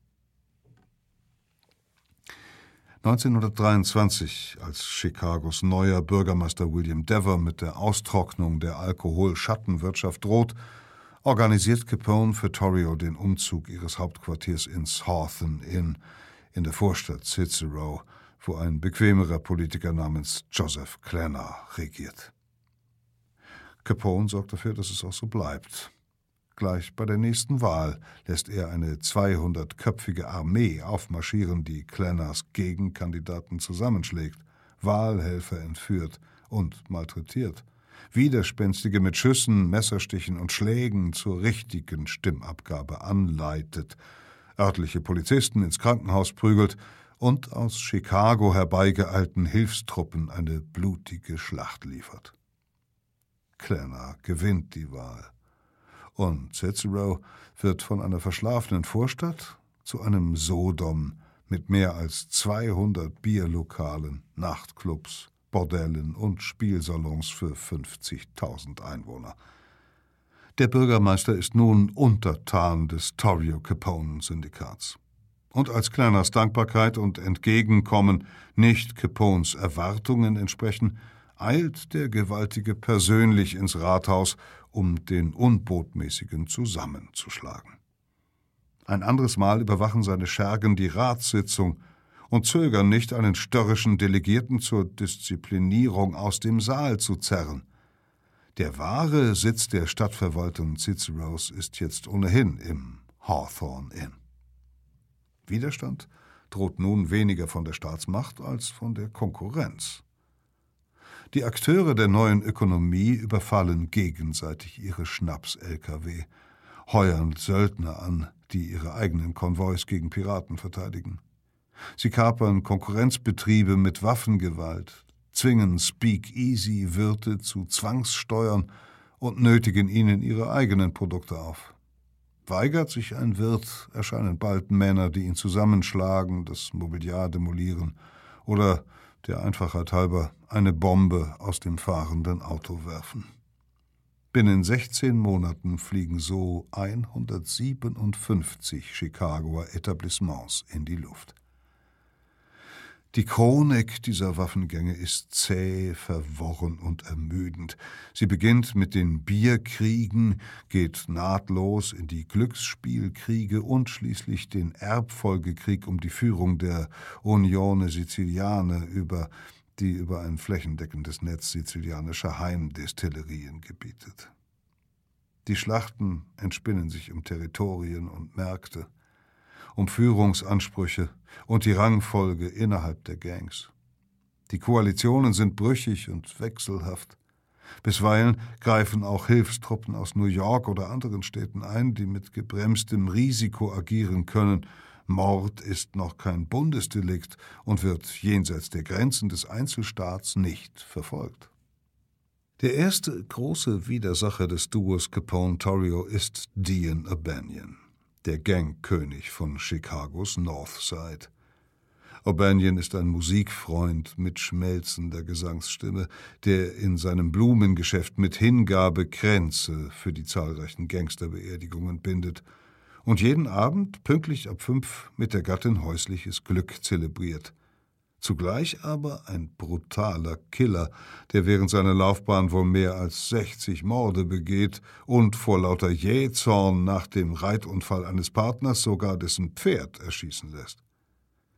1923, als Chicagos neuer Bürgermeister William Dever mit der Austrocknung der Alkoholschattenwirtschaft droht, organisiert Capone für Torrio den Umzug ihres Hauptquartiers ins Hawthorne Inn in der Vorstadt Cicero, wo ein bequemerer Politiker namens Joseph Klenner regiert. Capone sorgt dafür, dass es auch so bleibt. Gleich bei der nächsten Wahl lässt er eine 200-köpfige Armee aufmarschieren, die Klenners Gegenkandidaten zusammenschlägt, Wahlhelfer entführt und malträtiert, Widerspenstige mit Schüssen, Messerstichen und Schlägen zur richtigen Stimmabgabe anleitet, örtliche Polizisten ins Krankenhaus prügelt und aus Chicago herbeigeeilten Hilfstruppen eine blutige Schlacht liefert. Klenner gewinnt die Wahl und Cicero wird von einer verschlafenen Vorstadt zu einem Sodom mit mehr als 200 Bierlokalen, Nachtclubs, Bordellen und Spielsalons für 50.000 Einwohner. Der Bürgermeister ist nun Untertan des Torrio Capone Syndikats. Und als Kleiners Dankbarkeit und Entgegenkommen nicht Capones Erwartungen entsprechen, eilt der Gewaltige persönlich ins Rathaus um den Unbotmäßigen zusammenzuschlagen. Ein anderes Mal überwachen seine Schergen die Ratssitzung und zögern nicht, einen störrischen Delegierten zur Disziplinierung aus dem Saal zu zerren. Der wahre Sitz der Stadtverwaltung Ciceros ist jetzt ohnehin im Hawthorne Inn. Widerstand droht nun weniger von der Staatsmacht als von der Konkurrenz. Die Akteure der neuen Ökonomie überfallen gegenseitig ihre Schnaps-Lkw, heuern Söldner an, die ihre eigenen Konvois gegen Piraten verteidigen. Sie kapern Konkurrenzbetriebe mit Waffengewalt, zwingen Speak-Easy-Wirte zu Zwangssteuern und nötigen ihnen ihre eigenen Produkte auf. Weigert sich ein Wirt, erscheinen bald Männer, die ihn zusammenschlagen, das Mobiliar demolieren oder der Einfachheit halber eine Bombe aus dem fahrenden Auto werfen. Binnen 16 Monaten fliegen so 157 Chicagoer Etablissements in die Luft. Die Chronik dieser Waffengänge ist zäh, verworren und ermüdend. Sie beginnt mit den Bierkriegen, geht nahtlos in die Glücksspielkriege und schließlich den Erbfolgekrieg um die Führung der Unione Siciliane über, die über ein flächendeckendes Netz sizilianischer Heimdestillerien gebietet. Die Schlachten entspinnen sich um Territorien und Märkte um Führungsansprüche und die Rangfolge innerhalb der Gangs. Die Koalitionen sind brüchig und wechselhaft. Bisweilen greifen auch Hilfstruppen aus New York oder anderen Städten ein, die mit gebremstem Risiko agieren können. Mord ist noch kein Bundesdelikt und wird jenseits der Grenzen des Einzelstaats nicht verfolgt. Der erste große Widersacher des Duos Capone-Torrio ist Dean O'Banion der Gangkönig von Chicagos Northside. O'Banion ist ein Musikfreund mit schmelzender Gesangsstimme, der in seinem Blumengeschäft mit Hingabe Kränze für die zahlreichen Gangsterbeerdigungen bindet und jeden Abend pünktlich ab fünf mit der Gattin häusliches Glück zelebriert zugleich aber ein brutaler Killer, der während seiner Laufbahn wohl mehr als 60 Morde begeht und vor lauter Jähzorn nach dem Reitunfall eines Partners sogar dessen Pferd erschießen lässt.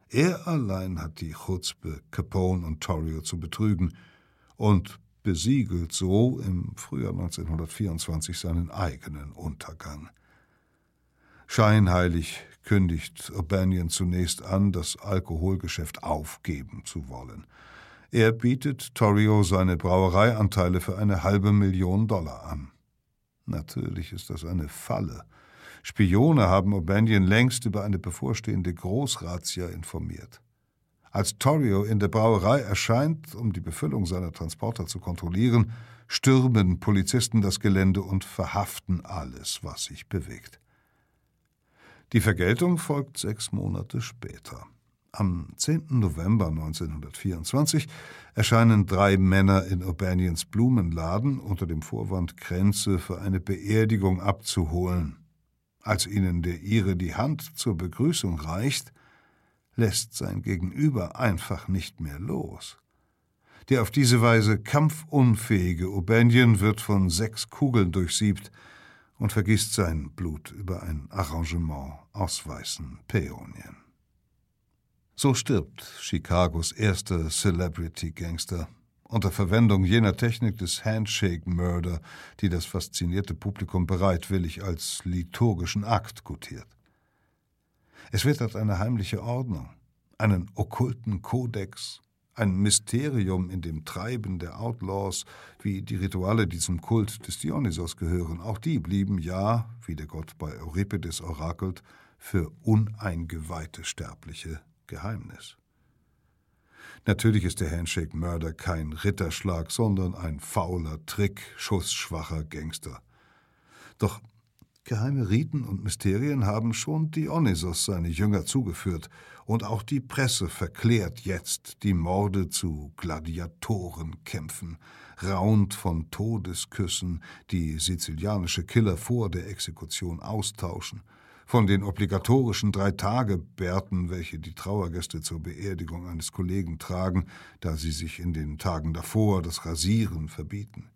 Er allein hat die Chutzpe, Capone und Torrio zu betrügen und besiegelt so im Frühjahr 1924 seinen eigenen Untergang. Scheinheilig kündigt O'Banion zunächst an, das Alkoholgeschäft aufgeben zu wollen. Er bietet Torrio seine Brauereianteile für eine halbe Million Dollar an. Natürlich ist das eine Falle. Spione haben O'Banion längst über eine bevorstehende Großrazzia informiert. Als Torrio in der Brauerei erscheint, um die Befüllung seiner Transporter zu kontrollieren, stürmen Polizisten das Gelände und verhaften alles, was sich bewegt. Die Vergeltung folgt sechs Monate später. Am 10. November 1924 erscheinen drei Männer in O'Banions Blumenladen unter dem Vorwand, Kränze für eine Beerdigung abzuholen. Als ihnen der Ire die Hand zur Begrüßung reicht, lässt sein Gegenüber einfach nicht mehr los. Der auf diese Weise kampfunfähige O'Banion wird von sechs Kugeln durchsiebt und vergießt sein Blut über ein Arrangement aus weißen Päonien. So stirbt Chicagos erster Celebrity Gangster unter Verwendung jener Technik des Handshake Murder, die das faszinierte Publikum bereitwillig als liturgischen Akt gutiert. Es wittert eine heimliche Ordnung, einen okkulten Kodex, ein Mysterium in dem Treiben der Outlaws, wie die Rituale, die zum Kult des Dionysos gehören. Auch die blieben, ja, wie der Gott bei Euripides orakelt, für uneingeweihte Sterbliche Geheimnis. Natürlich ist der Handshake Murder kein Ritterschlag, sondern ein fauler Trick schussschwacher Gangster. Doch geheime Riten und Mysterien haben schon Dionysos seine Jünger zugeführt, und auch die Presse verklärt jetzt die Morde zu Gladiatorenkämpfen, raunt von Todesküssen, die sizilianische Killer vor der Exekution austauschen – von den obligatorischen Drei-Tage-Bärten, welche die Trauergäste zur Beerdigung eines Kollegen tragen, da sie sich in den Tagen davor das Rasieren verbieten.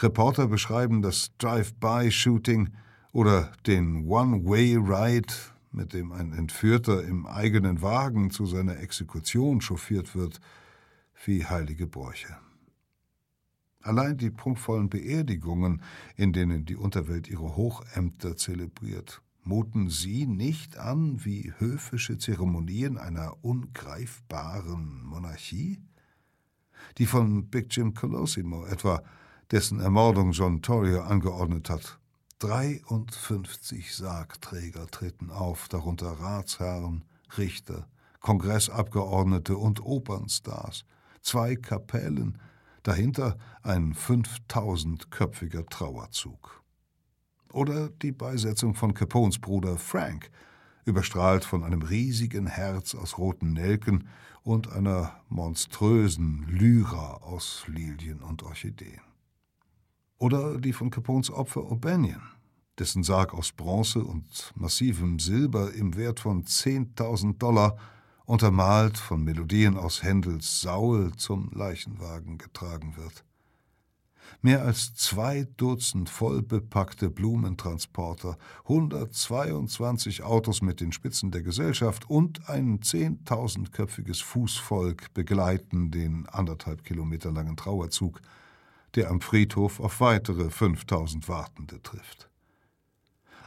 Reporter beschreiben das Drive-by-Shooting oder den One-Way-Ride, mit dem ein Entführter im eigenen Wagen zu seiner Exekution chauffiert wird, wie heilige Bräuche. Allein die prunkvollen Beerdigungen, in denen die Unterwelt ihre Hochämter zelebriert, muten sie nicht an wie höfische Zeremonien einer ungreifbaren Monarchie? Die von Big Jim Colosimo etwa, dessen Ermordung John Torrio angeordnet hat. 53 Sargträger treten auf, darunter Ratsherren, Richter, Kongressabgeordnete und Opernstars, zwei Kapellen, dahinter ein 5000-köpfiger Trauerzug. Oder die Beisetzung von Capones Bruder Frank, überstrahlt von einem riesigen Herz aus roten Nelken und einer monströsen Lyra aus Lilien und Orchideen. Oder die von Capones Opfer O'Banion, dessen Sarg aus Bronze und massivem Silber im Wert von 10.000 Dollar untermalt von Melodien aus Händels Saul zum Leichenwagen getragen wird. Mehr als zwei Dutzend vollbepackte Blumentransporter, 122 Autos mit den Spitzen der Gesellschaft und ein zehntausendköpfiges Fußvolk begleiten den anderthalb Kilometer langen Trauerzug, der am Friedhof auf weitere 5000 Wartende trifft.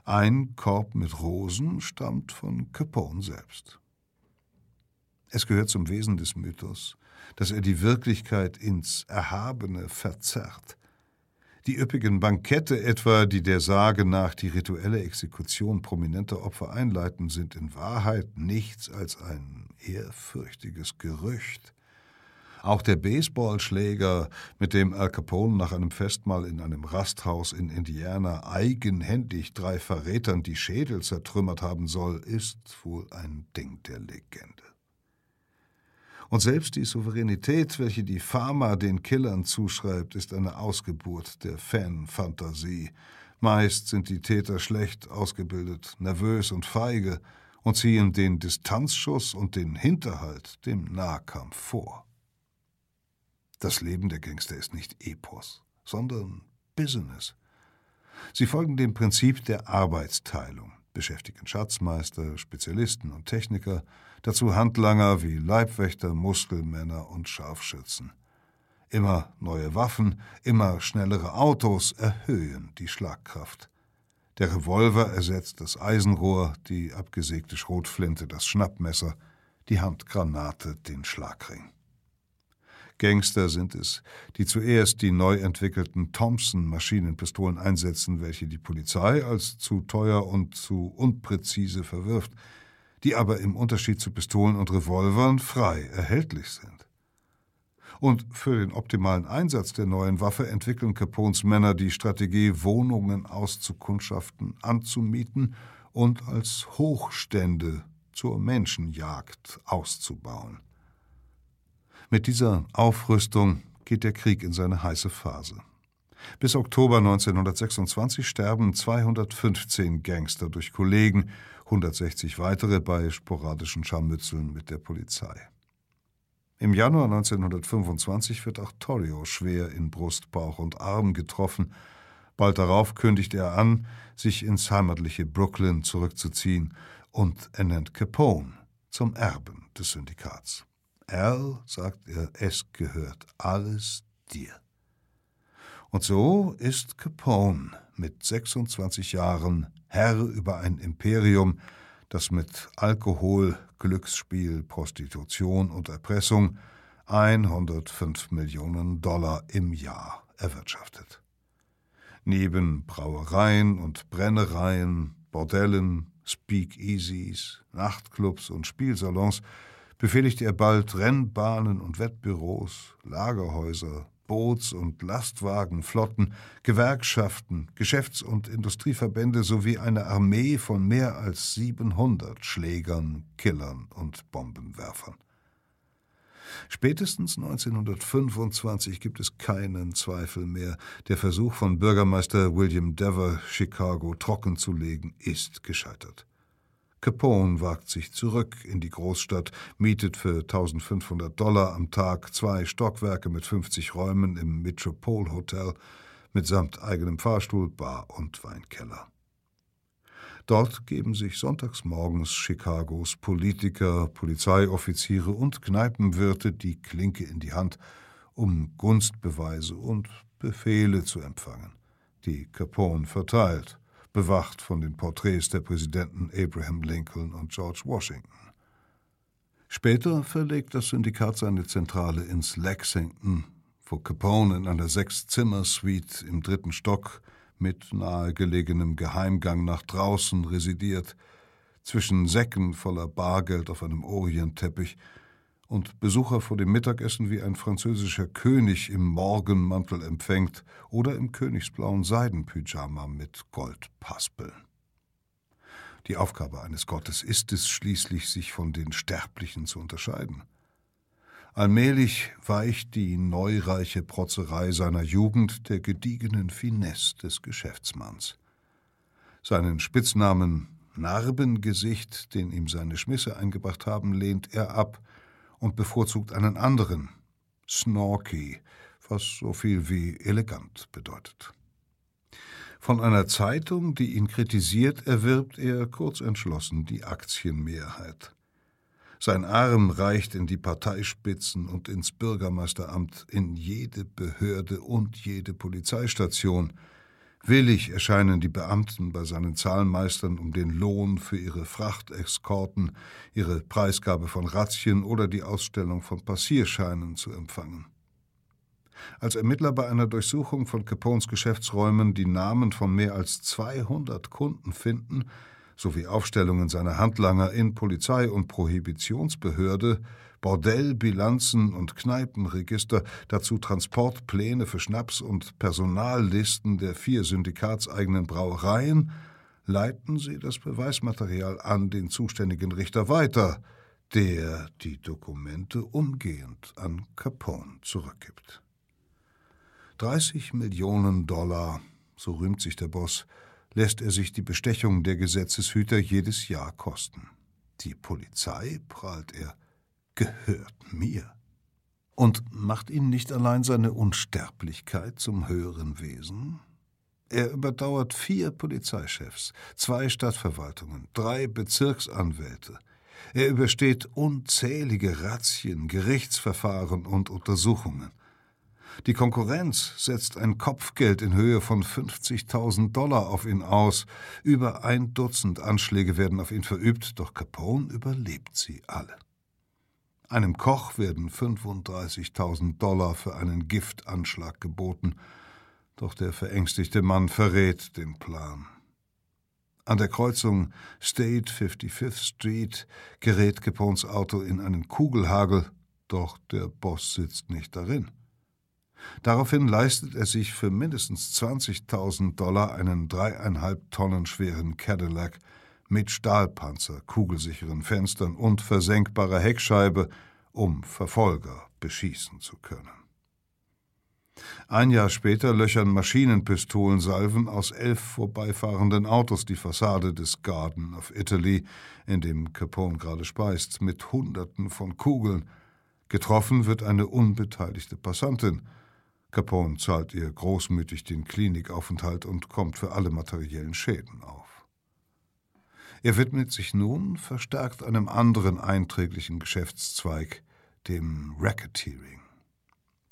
Ein Korb mit Rosen stammt von Capone selbst. Es gehört zum Wesen des Mythos, dass er die Wirklichkeit ins Erhabene verzerrt, die üppigen Bankette etwa, die der Sage nach die rituelle Exekution prominenter Opfer einleiten, sind in Wahrheit nichts als ein ehrfürchtiges Gerücht. Auch der Baseballschläger, mit dem Al Capone nach einem Festmahl in einem Rasthaus in Indiana eigenhändig drei Verrätern die Schädel zertrümmert haben soll, ist wohl ein Ding der Legende. Und selbst die Souveränität, welche die Pharma den Killern zuschreibt, ist eine Ausgeburt der Fanfantasie. Meist sind die Täter schlecht ausgebildet, nervös und feige und ziehen den Distanzschuss und den Hinterhalt dem Nahkampf vor. Das Leben der Gangster ist nicht Epos, sondern Business. Sie folgen dem Prinzip der Arbeitsteilung beschäftigen Schatzmeister, Spezialisten und Techniker, dazu Handlanger wie Leibwächter, Muskelmänner und Scharfschützen. Immer neue Waffen, immer schnellere Autos erhöhen die Schlagkraft. Der Revolver ersetzt das Eisenrohr, die abgesägte Schrotflinte das Schnappmesser, die Handgranate den Schlagring. Gangster sind es, die zuerst die neu entwickelten Thompson-Maschinenpistolen einsetzen, welche die Polizei als zu teuer und zu unpräzise verwirft, die aber im Unterschied zu Pistolen und Revolvern frei erhältlich sind. Und für den optimalen Einsatz der neuen Waffe entwickeln Capones Männer die Strategie, Wohnungen auszukundschaften, anzumieten und als Hochstände zur Menschenjagd auszubauen. Mit dieser Aufrüstung geht der Krieg in seine heiße Phase. Bis Oktober 1926 sterben 215 Gangster durch Kollegen, 160 weitere bei sporadischen Scharmützeln mit der Polizei. Im Januar 1925 wird auch Torrio schwer in Brust, Bauch und Arm getroffen. Bald darauf kündigt er an, sich ins heimatliche Brooklyn zurückzuziehen und ernennt Capone zum Erben des Syndikats. Al, sagt er, es gehört alles dir. Und so ist Capone mit 26 Jahren Herr über ein Imperium, das mit Alkohol, Glücksspiel, Prostitution und Erpressung 105 Millionen Dollar im Jahr erwirtschaftet. Neben Brauereien und Brennereien, Bordellen, Speakeasies, Nachtclubs und Spielsalons befehligte er bald Rennbahnen und Wettbüros, Lagerhäuser, Boots- und Lastwagenflotten, Gewerkschaften, Geschäfts- und Industrieverbände sowie eine Armee von mehr als 700 Schlägern, Killern und Bombenwerfern. Spätestens 1925 gibt es keinen Zweifel mehr. Der Versuch von Bürgermeister William Dever, Chicago trockenzulegen, ist gescheitert. Capone wagt sich zurück in die Großstadt, mietet für 1500 Dollar am Tag zwei Stockwerke mit 50 Räumen im Metropole Hotel mitsamt eigenem Fahrstuhl, Bar und Weinkeller. Dort geben sich sonntags morgens Chicagos Politiker, Polizeioffiziere und Kneipenwirte die Klinke in die Hand, um Gunstbeweise und Befehle zu empfangen, die Capone verteilt bewacht von den Porträts der Präsidenten Abraham Lincoln und George Washington. Später verlegt das Syndikat seine Zentrale ins Lexington, wo Capone in einer Sechs-Zimmer-Suite im dritten Stock mit nahegelegenem Geheimgang nach draußen residiert, zwischen Säcken voller Bargeld auf einem Orientteppich und Besucher vor dem Mittagessen wie ein französischer König im Morgenmantel empfängt oder im königsblauen Seidenpyjama mit Goldpaspeln. Die Aufgabe eines Gottes ist es schließlich, sich von den Sterblichen zu unterscheiden. Allmählich weicht die neureiche Protzerei seiner Jugend der gediegenen Finesse des Geschäftsmanns. Seinen Spitznamen Narbengesicht, den ihm seine Schmisse eingebracht haben, lehnt er ab und bevorzugt einen anderen, Snorky, was so viel wie elegant bedeutet. Von einer Zeitung, die ihn kritisiert, erwirbt er kurzentschlossen die Aktienmehrheit. Sein Arm reicht in die Parteispitzen und ins Bürgermeisteramt, in jede Behörde und jede Polizeistation – Willig erscheinen die Beamten bei seinen Zahlmeistern, um den Lohn für ihre Frachtexkorten, ihre Preisgabe von Razzien oder die Ausstellung von Passierscheinen zu empfangen. Als Ermittler bei einer Durchsuchung von Capones Geschäftsräumen die Namen von mehr als 200 Kunden finden, sowie Aufstellungen seiner Handlanger in Polizei und Prohibitionsbehörde, Bordellbilanzen und Kneipenregister, dazu Transportpläne für Schnaps und Personallisten der vier syndikatseigenen Brauereien, leiten sie das Beweismaterial an den zuständigen Richter weiter, der die Dokumente umgehend an Capone zurückgibt. 30 Millionen Dollar, so rühmt sich der Boss, lässt er sich die Bestechung der Gesetzeshüter jedes Jahr kosten. Die Polizei, prahlt er, gehört mir. Und macht ihn nicht allein seine Unsterblichkeit zum höheren Wesen? Er überdauert vier Polizeichefs, zwei Stadtverwaltungen, drei Bezirksanwälte. Er übersteht unzählige Razzien, Gerichtsverfahren und Untersuchungen. Die Konkurrenz setzt ein Kopfgeld in Höhe von 50.000 Dollar auf ihn aus. Über ein Dutzend Anschläge werden auf ihn verübt, doch Capone überlebt sie alle. Einem Koch werden 35.000 Dollar für einen Giftanschlag geboten, doch der verängstigte Mann verrät den Plan. An der Kreuzung State 55th Street gerät Capones Auto in einen Kugelhagel, doch der Boss sitzt nicht darin. Daraufhin leistet er sich für mindestens 20.000 Dollar einen dreieinhalb Tonnen schweren Cadillac mit Stahlpanzer, kugelsicheren Fenstern und versenkbarer Heckscheibe, um Verfolger beschießen zu können. Ein Jahr später löchern Maschinenpistolensalven aus elf vorbeifahrenden Autos die Fassade des Garden of Italy, in dem Capone gerade speist, mit Hunderten von Kugeln. Getroffen wird eine unbeteiligte Passantin. Capone zahlt ihr großmütig den Klinikaufenthalt und kommt für alle materiellen Schäden auf. Er widmet sich nun verstärkt einem anderen einträglichen Geschäftszweig, dem Racketeering.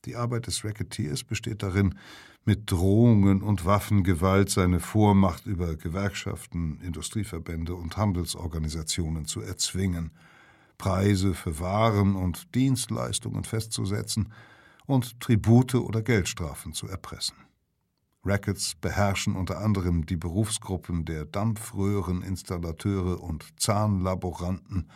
Die Arbeit des Racketeers besteht darin, mit Drohungen und Waffengewalt seine Vormacht über Gewerkschaften, Industrieverbände und Handelsorganisationen zu erzwingen, Preise für Waren und Dienstleistungen festzusetzen und Tribute oder Geldstrafen zu erpressen. Rackets beherrschen unter anderem die Berufsgruppen der Dampfröhreninstallateure und Zahnlaboranten,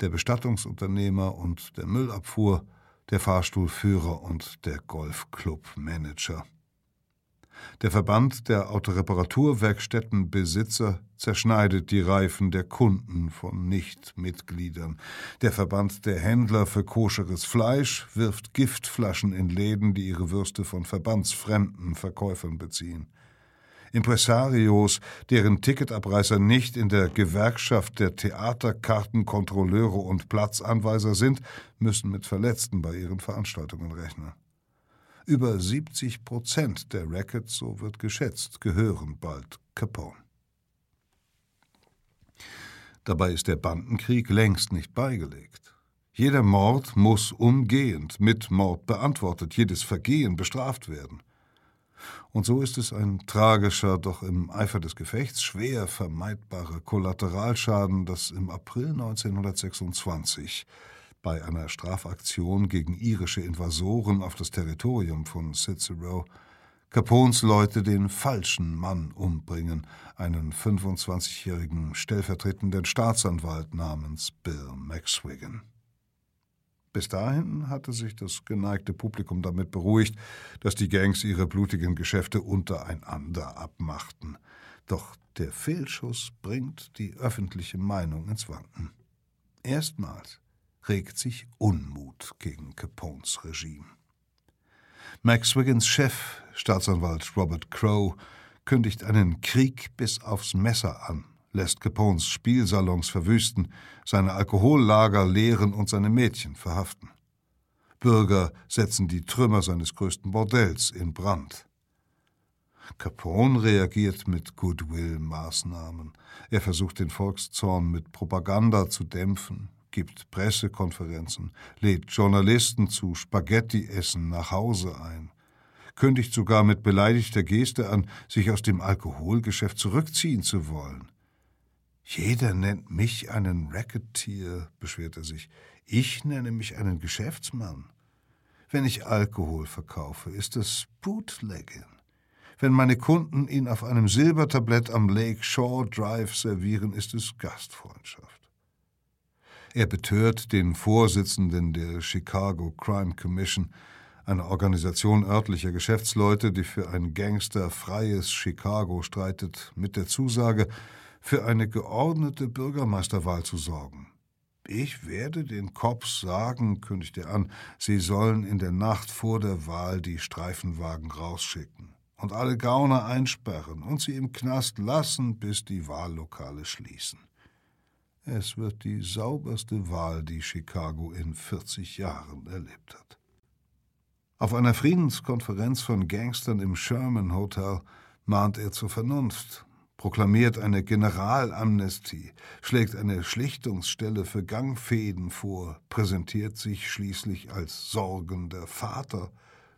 der Bestattungsunternehmer und der Müllabfuhr, der Fahrstuhlführer und der Golfclubmanager. Der Verband der Autoreparaturwerkstättenbesitzer zerschneidet die Reifen der Kunden von Nichtmitgliedern. Der Verband der Händler für koscheres Fleisch wirft Giftflaschen in Läden, die ihre Würste von verbandsfremden Verkäufern beziehen. Impresarios, deren Ticketabreißer nicht in der Gewerkschaft der Theaterkartenkontrolleure und Platzanweiser sind, müssen mit Verletzten bei ihren Veranstaltungen rechnen. Über 70 Prozent der Rackets, so wird geschätzt, gehören bald Capone. Dabei ist der Bandenkrieg längst nicht beigelegt. Jeder Mord muss umgehend mit Mord beantwortet, jedes Vergehen bestraft werden. Und so ist es ein tragischer, doch im Eifer des Gefechts schwer vermeidbarer Kollateralschaden, dass im April 1926 bei einer Strafaktion gegen irische Invasoren auf das Territorium von Cicero Capones Leute den falschen Mann umbringen, einen 25-jährigen stellvertretenden Staatsanwalt namens Bill Maxwigan. Bis dahin hatte sich das geneigte Publikum damit beruhigt, dass die Gangs ihre blutigen Geschäfte untereinander abmachten. Doch der Fehlschuss bringt die öffentliche Meinung ins Wanken. Erstmals regt sich Unmut gegen Capones Regime. Max Wiggins Chef, Staatsanwalt Robert Crow, kündigt einen Krieg bis aufs Messer an lässt Capones Spielsalons verwüsten, seine Alkohollager leeren und seine Mädchen verhaften. Bürger setzen die Trümmer seines größten Bordells in Brand. Capone reagiert mit Goodwill-Maßnahmen. Er versucht den Volkszorn mit Propaganda zu dämpfen, gibt Pressekonferenzen, lädt Journalisten zu Spaghetti-Essen nach Hause ein, kündigt sogar mit beleidigter Geste an, sich aus dem Alkoholgeschäft zurückziehen zu wollen. Jeder nennt mich einen Racketeer, beschwert er sich. Ich nenne mich einen Geschäftsmann. Wenn ich Alkohol verkaufe, ist es Bootlegging. Wenn meine Kunden ihn auf einem Silbertablett am Lake Shore Drive servieren, ist es Gastfreundschaft. Er betört den Vorsitzenden der Chicago Crime Commission, eine Organisation örtlicher Geschäftsleute, die für ein gangsterfreies Chicago streitet, mit der Zusage, für eine geordnete Bürgermeisterwahl zu sorgen. Ich werde den Cops sagen, kündigte er an, sie sollen in der Nacht vor der Wahl die Streifenwagen rausschicken und alle Gauner einsperren und sie im Knast lassen, bis die Wahllokale schließen. Es wird die sauberste Wahl, die Chicago in 40 Jahren erlebt hat. Auf einer Friedenskonferenz von Gangstern im Sherman Hotel mahnt er zur Vernunft proklamiert eine Generalamnestie, schlägt eine Schlichtungsstelle für Gangfäden vor, präsentiert sich schließlich als sorgender Vater,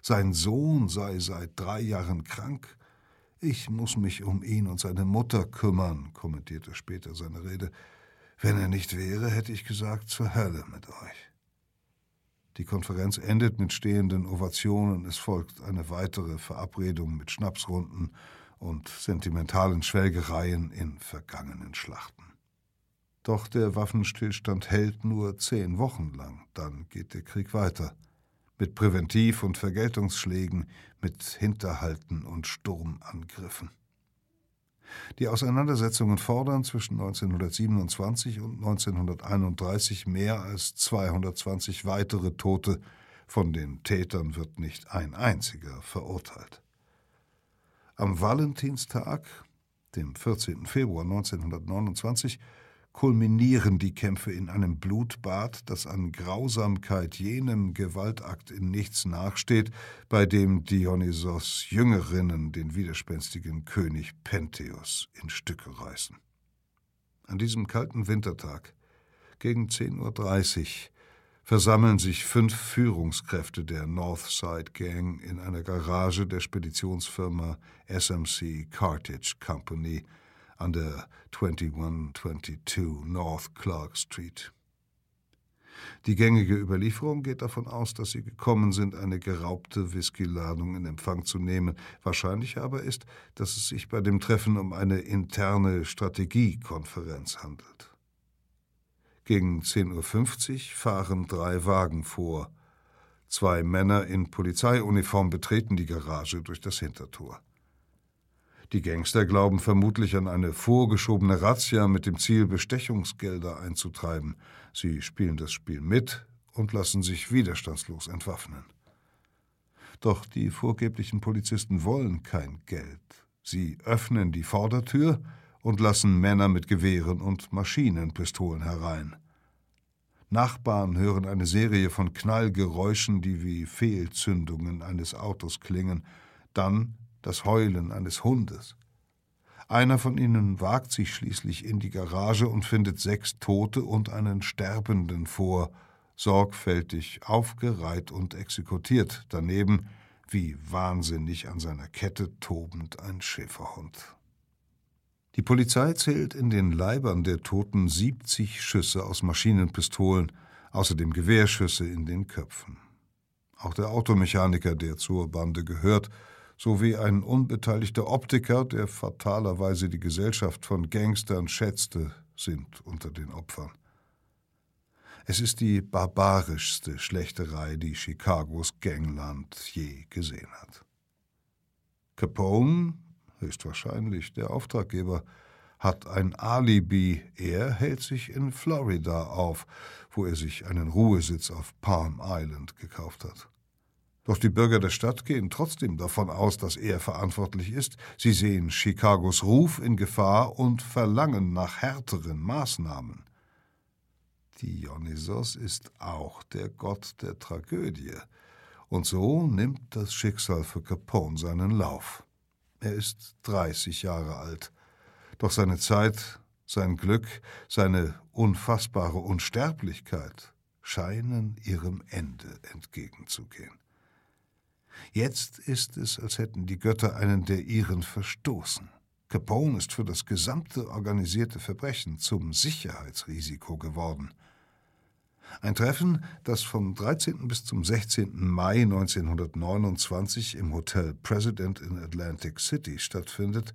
sein Sohn sei seit drei Jahren krank. Ich muss mich um ihn und seine Mutter kümmern, kommentierte später seine Rede. Wenn er nicht wäre, hätte ich gesagt, zur Hölle mit euch. Die Konferenz endet mit stehenden Ovationen, es folgt eine weitere Verabredung mit Schnapsrunden und sentimentalen Schwelgereien in vergangenen Schlachten. Doch der Waffenstillstand hält nur zehn Wochen lang, dann geht der Krieg weiter. Mit Präventiv- und Vergeltungsschlägen, mit Hinterhalten und Sturmangriffen. Die Auseinandersetzungen fordern zwischen 1927 und 1931 mehr als 220 weitere Tote, Von den Tätern wird nicht ein einziger verurteilt. Am Valentinstag, dem 14. Februar 1929, kulminieren die Kämpfe in einem Blutbad, das an Grausamkeit jenem Gewaltakt in nichts nachsteht, bei dem Dionysos Jüngerinnen den widerspenstigen König Pentheus in Stücke reißen. An diesem kalten Wintertag, gegen 10.30 Uhr, versammeln sich fünf Führungskräfte der Northside Gang in einer Garage der Speditionsfirma SMC Cartage Company – an der 2122 North Clark Street. Die gängige Überlieferung geht davon aus, dass sie gekommen sind, eine geraubte Whiskyladung in Empfang zu nehmen. Wahrscheinlich aber ist, dass es sich bei dem Treffen um eine interne Strategiekonferenz handelt. Gegen 10.50 Uhr fahren drei Wagen vor. Zwei Männer in Polizeiuniform betreten die Garage durch das Hintertor. Die Gangster glauben vermutlich an eine vorgeschobene Razzia mit dem Ziel, Bestechungsgelder einzutreiben. Sie spielen das Spiel mit und lassen sich widerstandslos entwaffnen. Doch die vorgeblichen Polizisten wollen kein Geld. Sie öffnen die Vordertür und lassen Männer mit Gewehren und Maschinenpistolen herein. Nachbarn hören eine Serie von Knallgeräuschen, die wie Fehlzündungen eines Autos klingen. Dann das Heulen eines Hundes. Einer von ihnen wagt sich schließlich in die Garage und findet sechs Tote und einen Sterbenden vor, sorgfältig aufgereiht und exekutiert, daneben, wie wahnsinnig an seiner Kette tobend, ein Schäferhund. Die Polizei zählt in den Leibern der Toten 70 Schüsse aus Maschinenpistolen, außerdem Gewehrschüsse in den Köpfen. Auch der Automechaniker, der zur Bande gehört, sowie ein unbeteiligter Optiker, der fatalerweise die Gesellschaft von Gangstern schätzte, sind unter den Opfern. Es ist die barbarischste Schlächterei, die Chicagos Gangland je gesehen hat. Capone, höchstwahrscheinlich der Auftraggeber, hat ein Alibi. Er hält sich in Florida auf, wo er sich einen Ruhesitz auf Palm Island gekauft hat. Doch die Bürger der Stadt gehen trotzdem davon aus, dass er verantwortlich ist. Sie sehen Chicagos Ruf in Gefahr und verlangen nach härteren Maßnahmen. Dionysos ist auch der Gott der Tragödie. Und so nimmt das Schicksal für Capone seinen Lauf. Er ist 30 Jahre alt. Doch seine Zeit, sein Glück, seine unfassbare Unsterblichkeit scheinen ihrem Ende entgegenzugehen. Jetzt ist es, als hätten die Götter einen der ihren verstoßen. Capone ist für das gesamte organisierte Verbrechen zum Sicherheitsrisiko geworden. Ein Treffen, das vom 13. bis zum 16. Mai 1929 im Hotel President in Atlantic City stattfindet,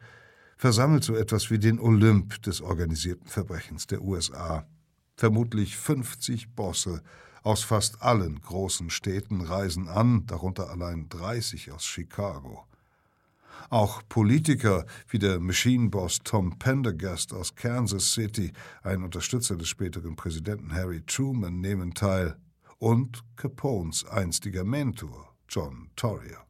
versammelt so etwas wie den Olymp des organisierten Verbrechens der USA. Vermutlich 50 Bosse aus fast allen großen Städten reisen an, darunter allein 30 aus Chicago. Auch Politiker wie der Machine-Boss Tom Pendergast aus Kansas City, ein Unterstützer des späteren Präsidenten Harry Truman, nehmen teil und Capones einstiger Mentor John Torrier.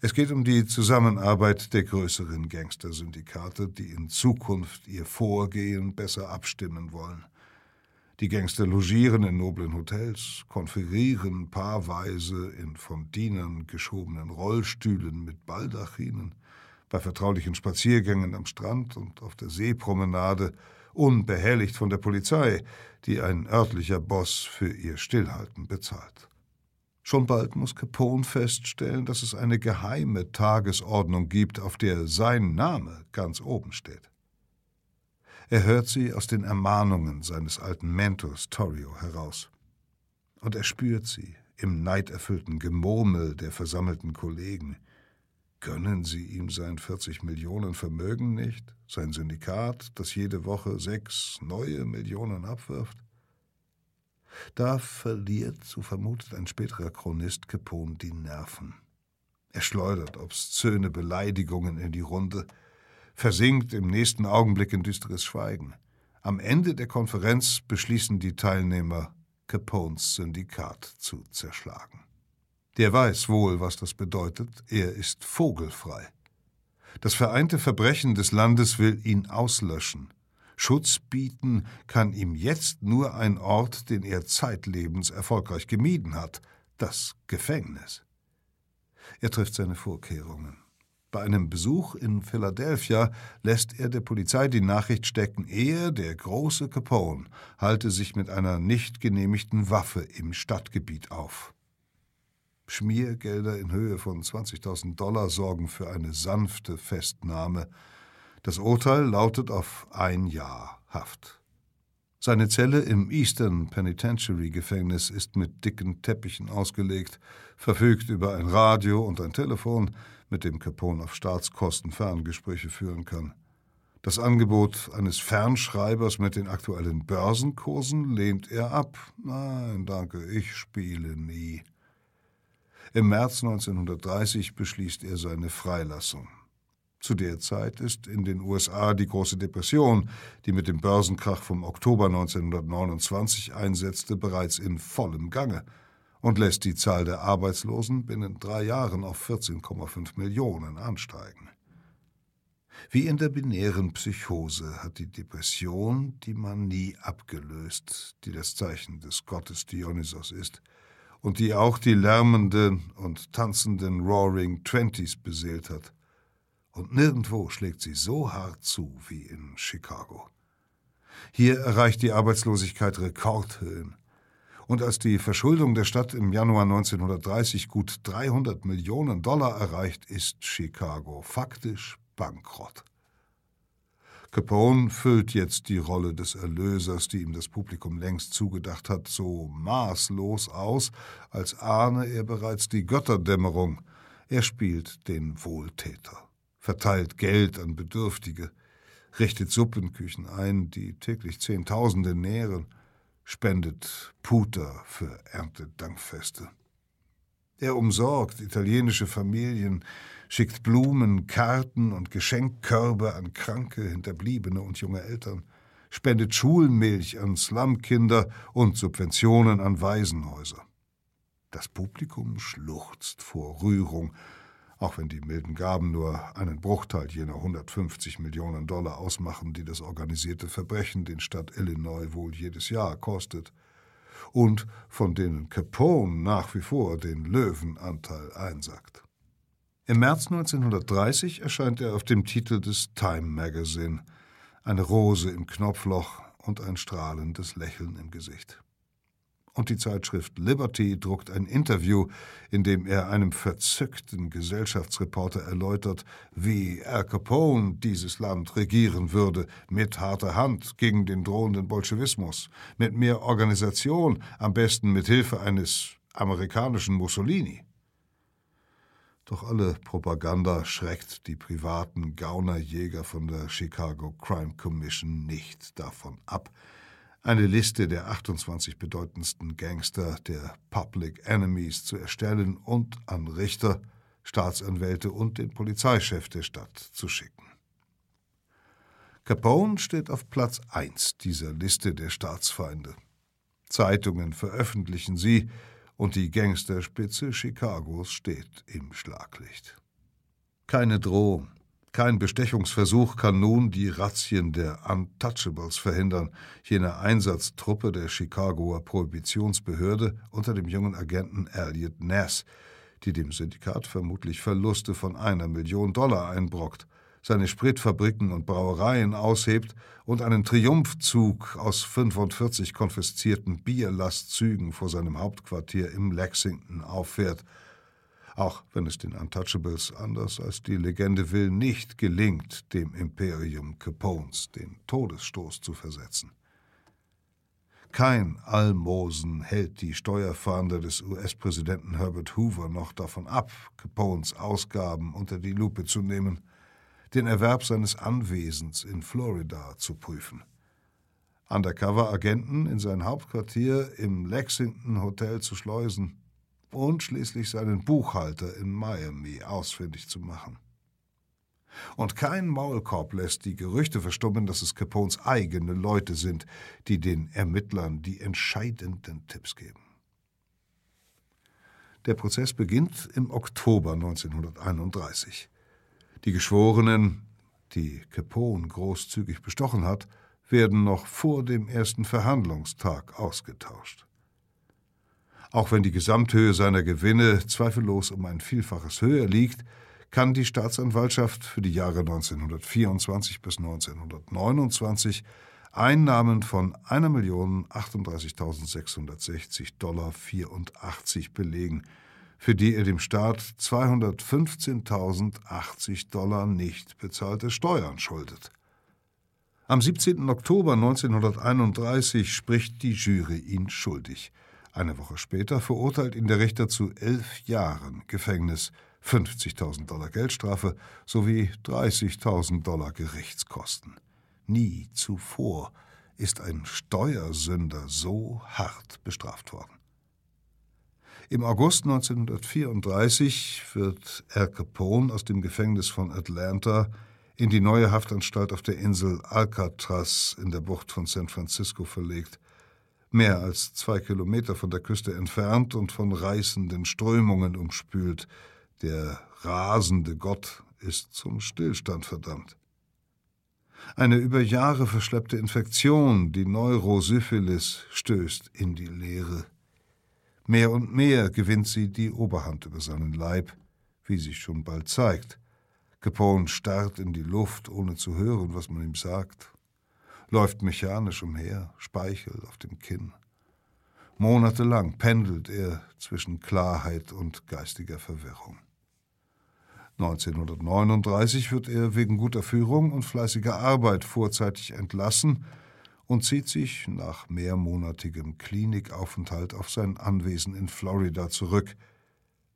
Es geht um die Zusammenarbeit der größeren Gangstersyndikate, die in Zukunft ihr Vorgehen besser abstimmen wollen. Die Gangster logieren in noblen Hotels, konferieren paarweise in von Dienern geschobenen Rollstühlen mit Baldachinen, bei vertraulichen Spaziergängen am Strand und auf der Seepromenade, unbehelligt von der Polizei, die ein örtlicher Boss für ihr Stillhalten bezahlt. Schon bald muss Capone feststellen, dass es eine geheime Tagesordnung gibt, auf der sein Name ganz oben steht. Er hört sie aus den Ermahnungen seines alten Mentors Torrio heraus. Und er spürt sie im neiderfüllten Gemurmel der versammelten Kollegen. Gönnen sie ihm sein 40 Millionen Vermögen nicht, sein Syndikat, das jede Woche sechs neue Millionen abwirft? Da verliert, so vermutet ein späterer Chronist Capone, die Nerven. Er schleudert obszöne Beleidigungen in die Runde, versinkt im nächsten Augenblick in düsteres Schweigen. Am Ende der Konferenz beschließen die Teilnehmer, Capones Syndikat zu zerschlagen. Der weiß wohl, was das bedeutet, er ist vogelfrei. Das vereinte Verbrechen des Landes will ihn auslöschen. Schutz bieten kann ihm jetzt nur ein Ort, den er zeitlebens erfolgreich gemieden hat, das Gefängnis. Er trifft seine Vorkehrungen. Bei einem Besuch in Philadelphia lässt er der Polizei die Nachricht stecken, er, der große Capone, halte sich mit einer nicht genehmigten Waffe im Stadtgebiet auf. Schmiergelder in Höhe von 20.000 Dollar sorgen für eine sanfte Festnahme. Das Urteil lautet auf ein Jahr Haft. Seine Zelle im Eastern Penitentiary Gefängnis ist mit dicken Teppichen ausgelegt, verfügt über ein Radio und ein Telefon, mit dem Capone auf Staatskosten Ferngespräche führen kann. Das Angebot eines Fernschreibers mit den aktuellen Börsenkursen lehnt er ab. Nein, danke, ich spiele nie. Im März 1930 beschließt er seine Freilassung. Zu der Zeit ist in den USA die große Depression, die mit dem Börsenkrach vom Oktober 1929 einsetzte, bereits in vollem Gange und lässt die Zahl der Arbeitslosen binnen drei Jahren auf 14,5 Millionen ansteigen. Wie in der binären Psychose hat die Depression die Manie abgelöst, die das Zeichen des Gottes Dionysos ist und die auch die lärmenden und tanzenden Roaring Twenties beseelt hat. Und nirgendwo schlägt sie so hart zu wie in Chicago. Hier erreicht die Arbeitslosigkeit Rekordhöhen. Und als die Verschuldung der Stadt im Januar 1930 gut 300 Millionen Dollar erreicht, ist Chicago faktisch bankrott. Capone füllt jetzt die Rolle des Erlösers, die ihm das Publikum längst zugedacht hat, so maßlos aus, als ahne er bereits die Götterdämmerung. Er spielt den Wohltäter, verteilt Geld an Bedürftige, richtet Suppenküchen ein, die täglich Zehntausende nähren, spendet Puter für Erntedankfeste. Er umsorgt italienische Familien, schickt Blumen, Karten und Geschenkkörbe an Kranke, Hinterbliebene und junge Eltern, spendet Schulmilch an Slumkinder und Subventionen an Waisenhäuser. Das Publikum schluchzt vor Rührung, auch wenn die milden Gaben nur einen Bruchteil jener 150 Millionen Dollar ausmachen, die das organisierte Verbrechen den Stadt Illinois wohl jedes Jahr kostet und von denen Capone nach wie vor den Löwenanteil einsackt. Im März 1930 erscheint er auf dem Titel des Time Magazine, eine Rose im Knopfloch und ein strahlendes Lächeln im Gesicht und die Zeitschrift Liberty druckt ein Interview, in dem er einem verzückten Gesellschaftsreporter erläutert, wie Al Capone dieses Land regieren würde, mit harter Hand gegen den drohenden Bolschewismus, mit mehr Organisation, am besten mit Hilfe eines amerikanischen Mussolini. Doch alle Propaganda schreckt die privaten Gaunerjäger von der Chicago Crime Commission nicht davon ab, eine Liste der 28 bedeutendsten Gangster der Public Enemies zu erstellen und an Richter, Staatsanwälte und den Polizeichef der Stadt zu schicken. Capone steht auf Platz 1 dieser Liste der Staatsfeinde. Zeitungen veröffentlichen sie und die Gangsterspitze Chicagos steht im Schlaglicht. Keine Drohung, kein Bestechungsversuch kann nun die Razzien der Untouchables verhindern, jener Einsatztruppe der Chicagoer Prohibitionsbehörde unter dem jungen Agenten Elliot Ness, die dem Syndikat vermutlich Verluste von einer Million Dollar einbrockt, seine Spritfabriken und Brauereien aushebt und einen Triumphzug aus 45 konfiszierten Bierlastzügen vor seinem Hauptquartier im Lexington auffährt – auch wenn es den Untouchables anders als die Legende will nicht gelingt, dem Imperium Capones den Todesstoß zu versetzen. Kein Almosen hält die Steuerfahnder des US-Präsidenten Herbert Hoover noch davon ab, Capones Ausgaben unter die Lupe zu nehmen, den Erwerb seines Anwesens in Florida zu prüfen. Undercover-Agenten in sein Hauptquartier im Lexington Hotel zu schleusen, und schließlich seinen Buchhalter in Miami ausfindig zu machen. Und kein Maulkorb lässt die Gerüchte verstummen, dass es Capones eigene Leute sind, die den Ermittlern die entscheidenden Tipps geben. Der Prozess beginnt im Oktober 1931. Die Geschworenen, die Capone großzügig bestochen hat, werden noch vor dem ersten Verhandlungstag ausgetauscht. Auch wenn die Gesamthöhe seiner Gewinne zweifellos um ein Vielfaches höher liegt, kann die Staatsanwaltschaft für die Jahre 1924 bis 1929 Einnahmen von 1.038.660 Dollar 84 belegen, für die er dem Staat 215.080 Dollar nicht bezahlte Steuern schuldet. Am 17. Oktober 1931 spricht die Jury ihn schuldig. Eine Woche später verurteilt ihn der Richter zu elf Jahren Gefängnis 50.000 Dollar Geldstrafe sowie 30.000 Dollar Gerichtskosten. Nie zuvor ist ein Steuersünder so hart bestraft worden. Im August 1934 wird Al Capone aus dem Gefängnis von Atlanta in die neue Haftanstalt auf der Insel Alcatraz in der Bucht von San Francisco verlegt, mehr als zwei Kilometer von der Küste entfernt und von reißenden Strömungen umspült, der rasende Gott ist zum Stillstand verdammt. Eine über Jahre verschleppte Infektion, die Neurosyphilis, stößt in die Leere. Mehr und mehr gewinnt sie die Oberhand über seinen Leib, wie sich schon bald zeigt. Capone starrt in die Luft, ohne zu hören, was man ihm sagt, läuft mechanisch umher, Speichel auf dem Kinn. Monatelang pendelt er zwischen Klarheit und geistiger Verwirrung. 1939 wird er wegen guter Führung und fleißiger Arbeit vorzeitig entlassen und zieht sich nach mehrmonatigem Klinikaufenthalt auf sein Anwesen in Florida zurück,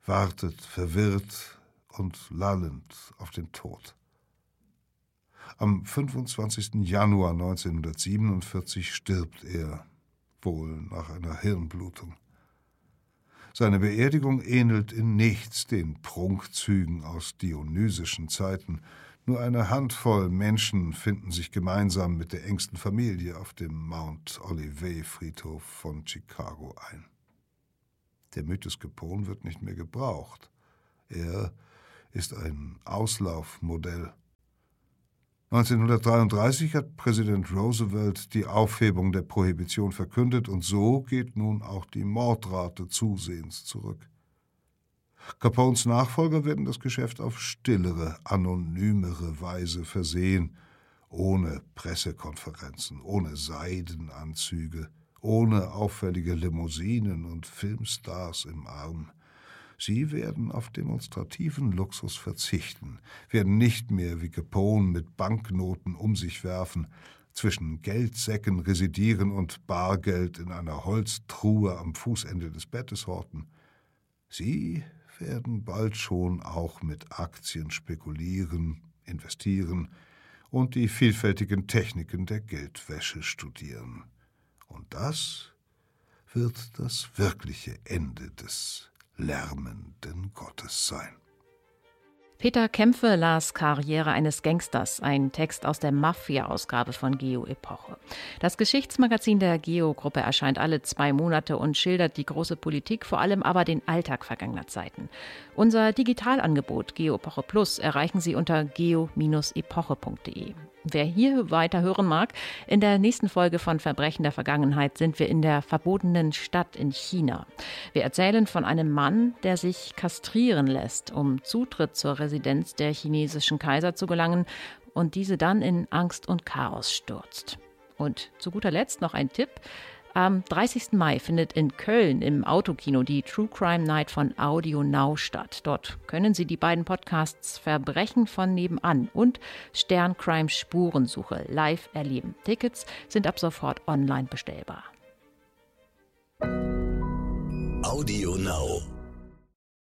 wartet verwirrt und lallend auf den Tod. Am 25. Januar 1947 stirbt er, wohl nach einer Hirnblutung. Seine Beerdigung ähnelt in nichts den Prunkzügen aus dionysischen Zeiten. Nur eine Handvoll Menschen finden sich gemeinsam mit der engsten Familie auf dem Mount Olivet Friedhof von Chicago ein. Der Mythos Capone wird nicht mehr gebraucht. Er ist ein Auslaufmodell. 1933 hat Präsident Roosevelt die Aufhebung der Prohibition verkündet und so geht nun auch die Mordrate zusehends zurück. Capones Nachfolger werden das Geschäft auf stillere, anonymere Weise versehen, ohne Pressekonferenzen, ohne Seidenanzüge, ohne auffällige Limousinen und Filmstars im Arm. Sie werden auf demonstrativen Luxus verzichten, werden nicht mehr wie Capone mit Banknoten um sich werfen, zwischen Geldsäcken residieren und Bargeld in einer Holztruhe am Fußende des Bettes horten. Sie werden bald schon auch mit Aktien spekulieren, investieren und die vielfältigen Techniken der Geldwäsche studieren. Und das wird das wirkliche Ende des lärmenden Gottes sein. Peter Kämpfe las Karriere eines Gangsters, ein Text aus der Mafia-Ausgabe von Geo-Epoche. Das Geschichtsmagazin der Geo-Gruppe erscheint alle zwei Monate und schildert die große Politik, vor allem aber den Alltag vergangener Zeiten. Unser Digitalangebot Geo-Epoche Plus erreichen Sie unter geo-epoche.de. Wer hier weiter hören mag, in der nächsten Folge von Verbrechen der Vergangenheit sind wir in der verbotenen Stadt in China. Wir erzählen von einem Mann, der sich kastrieren lässt, um Zutritt zur Residenz der chinesischen Kaiser zu gelangen und diese dann in Angst und Chaos stürzt. Und zu guter Letzt noch ein Tipp. Am 30. Mai findet in Köln im Autokino die True Crime Night von Audio Now statt. Dort können Sie die beiden Podcasts Verbrechen von nebenan und Sterncrime Spurensuche live erleben. Tickets sind ab sofort online bestellbar. Audio Now.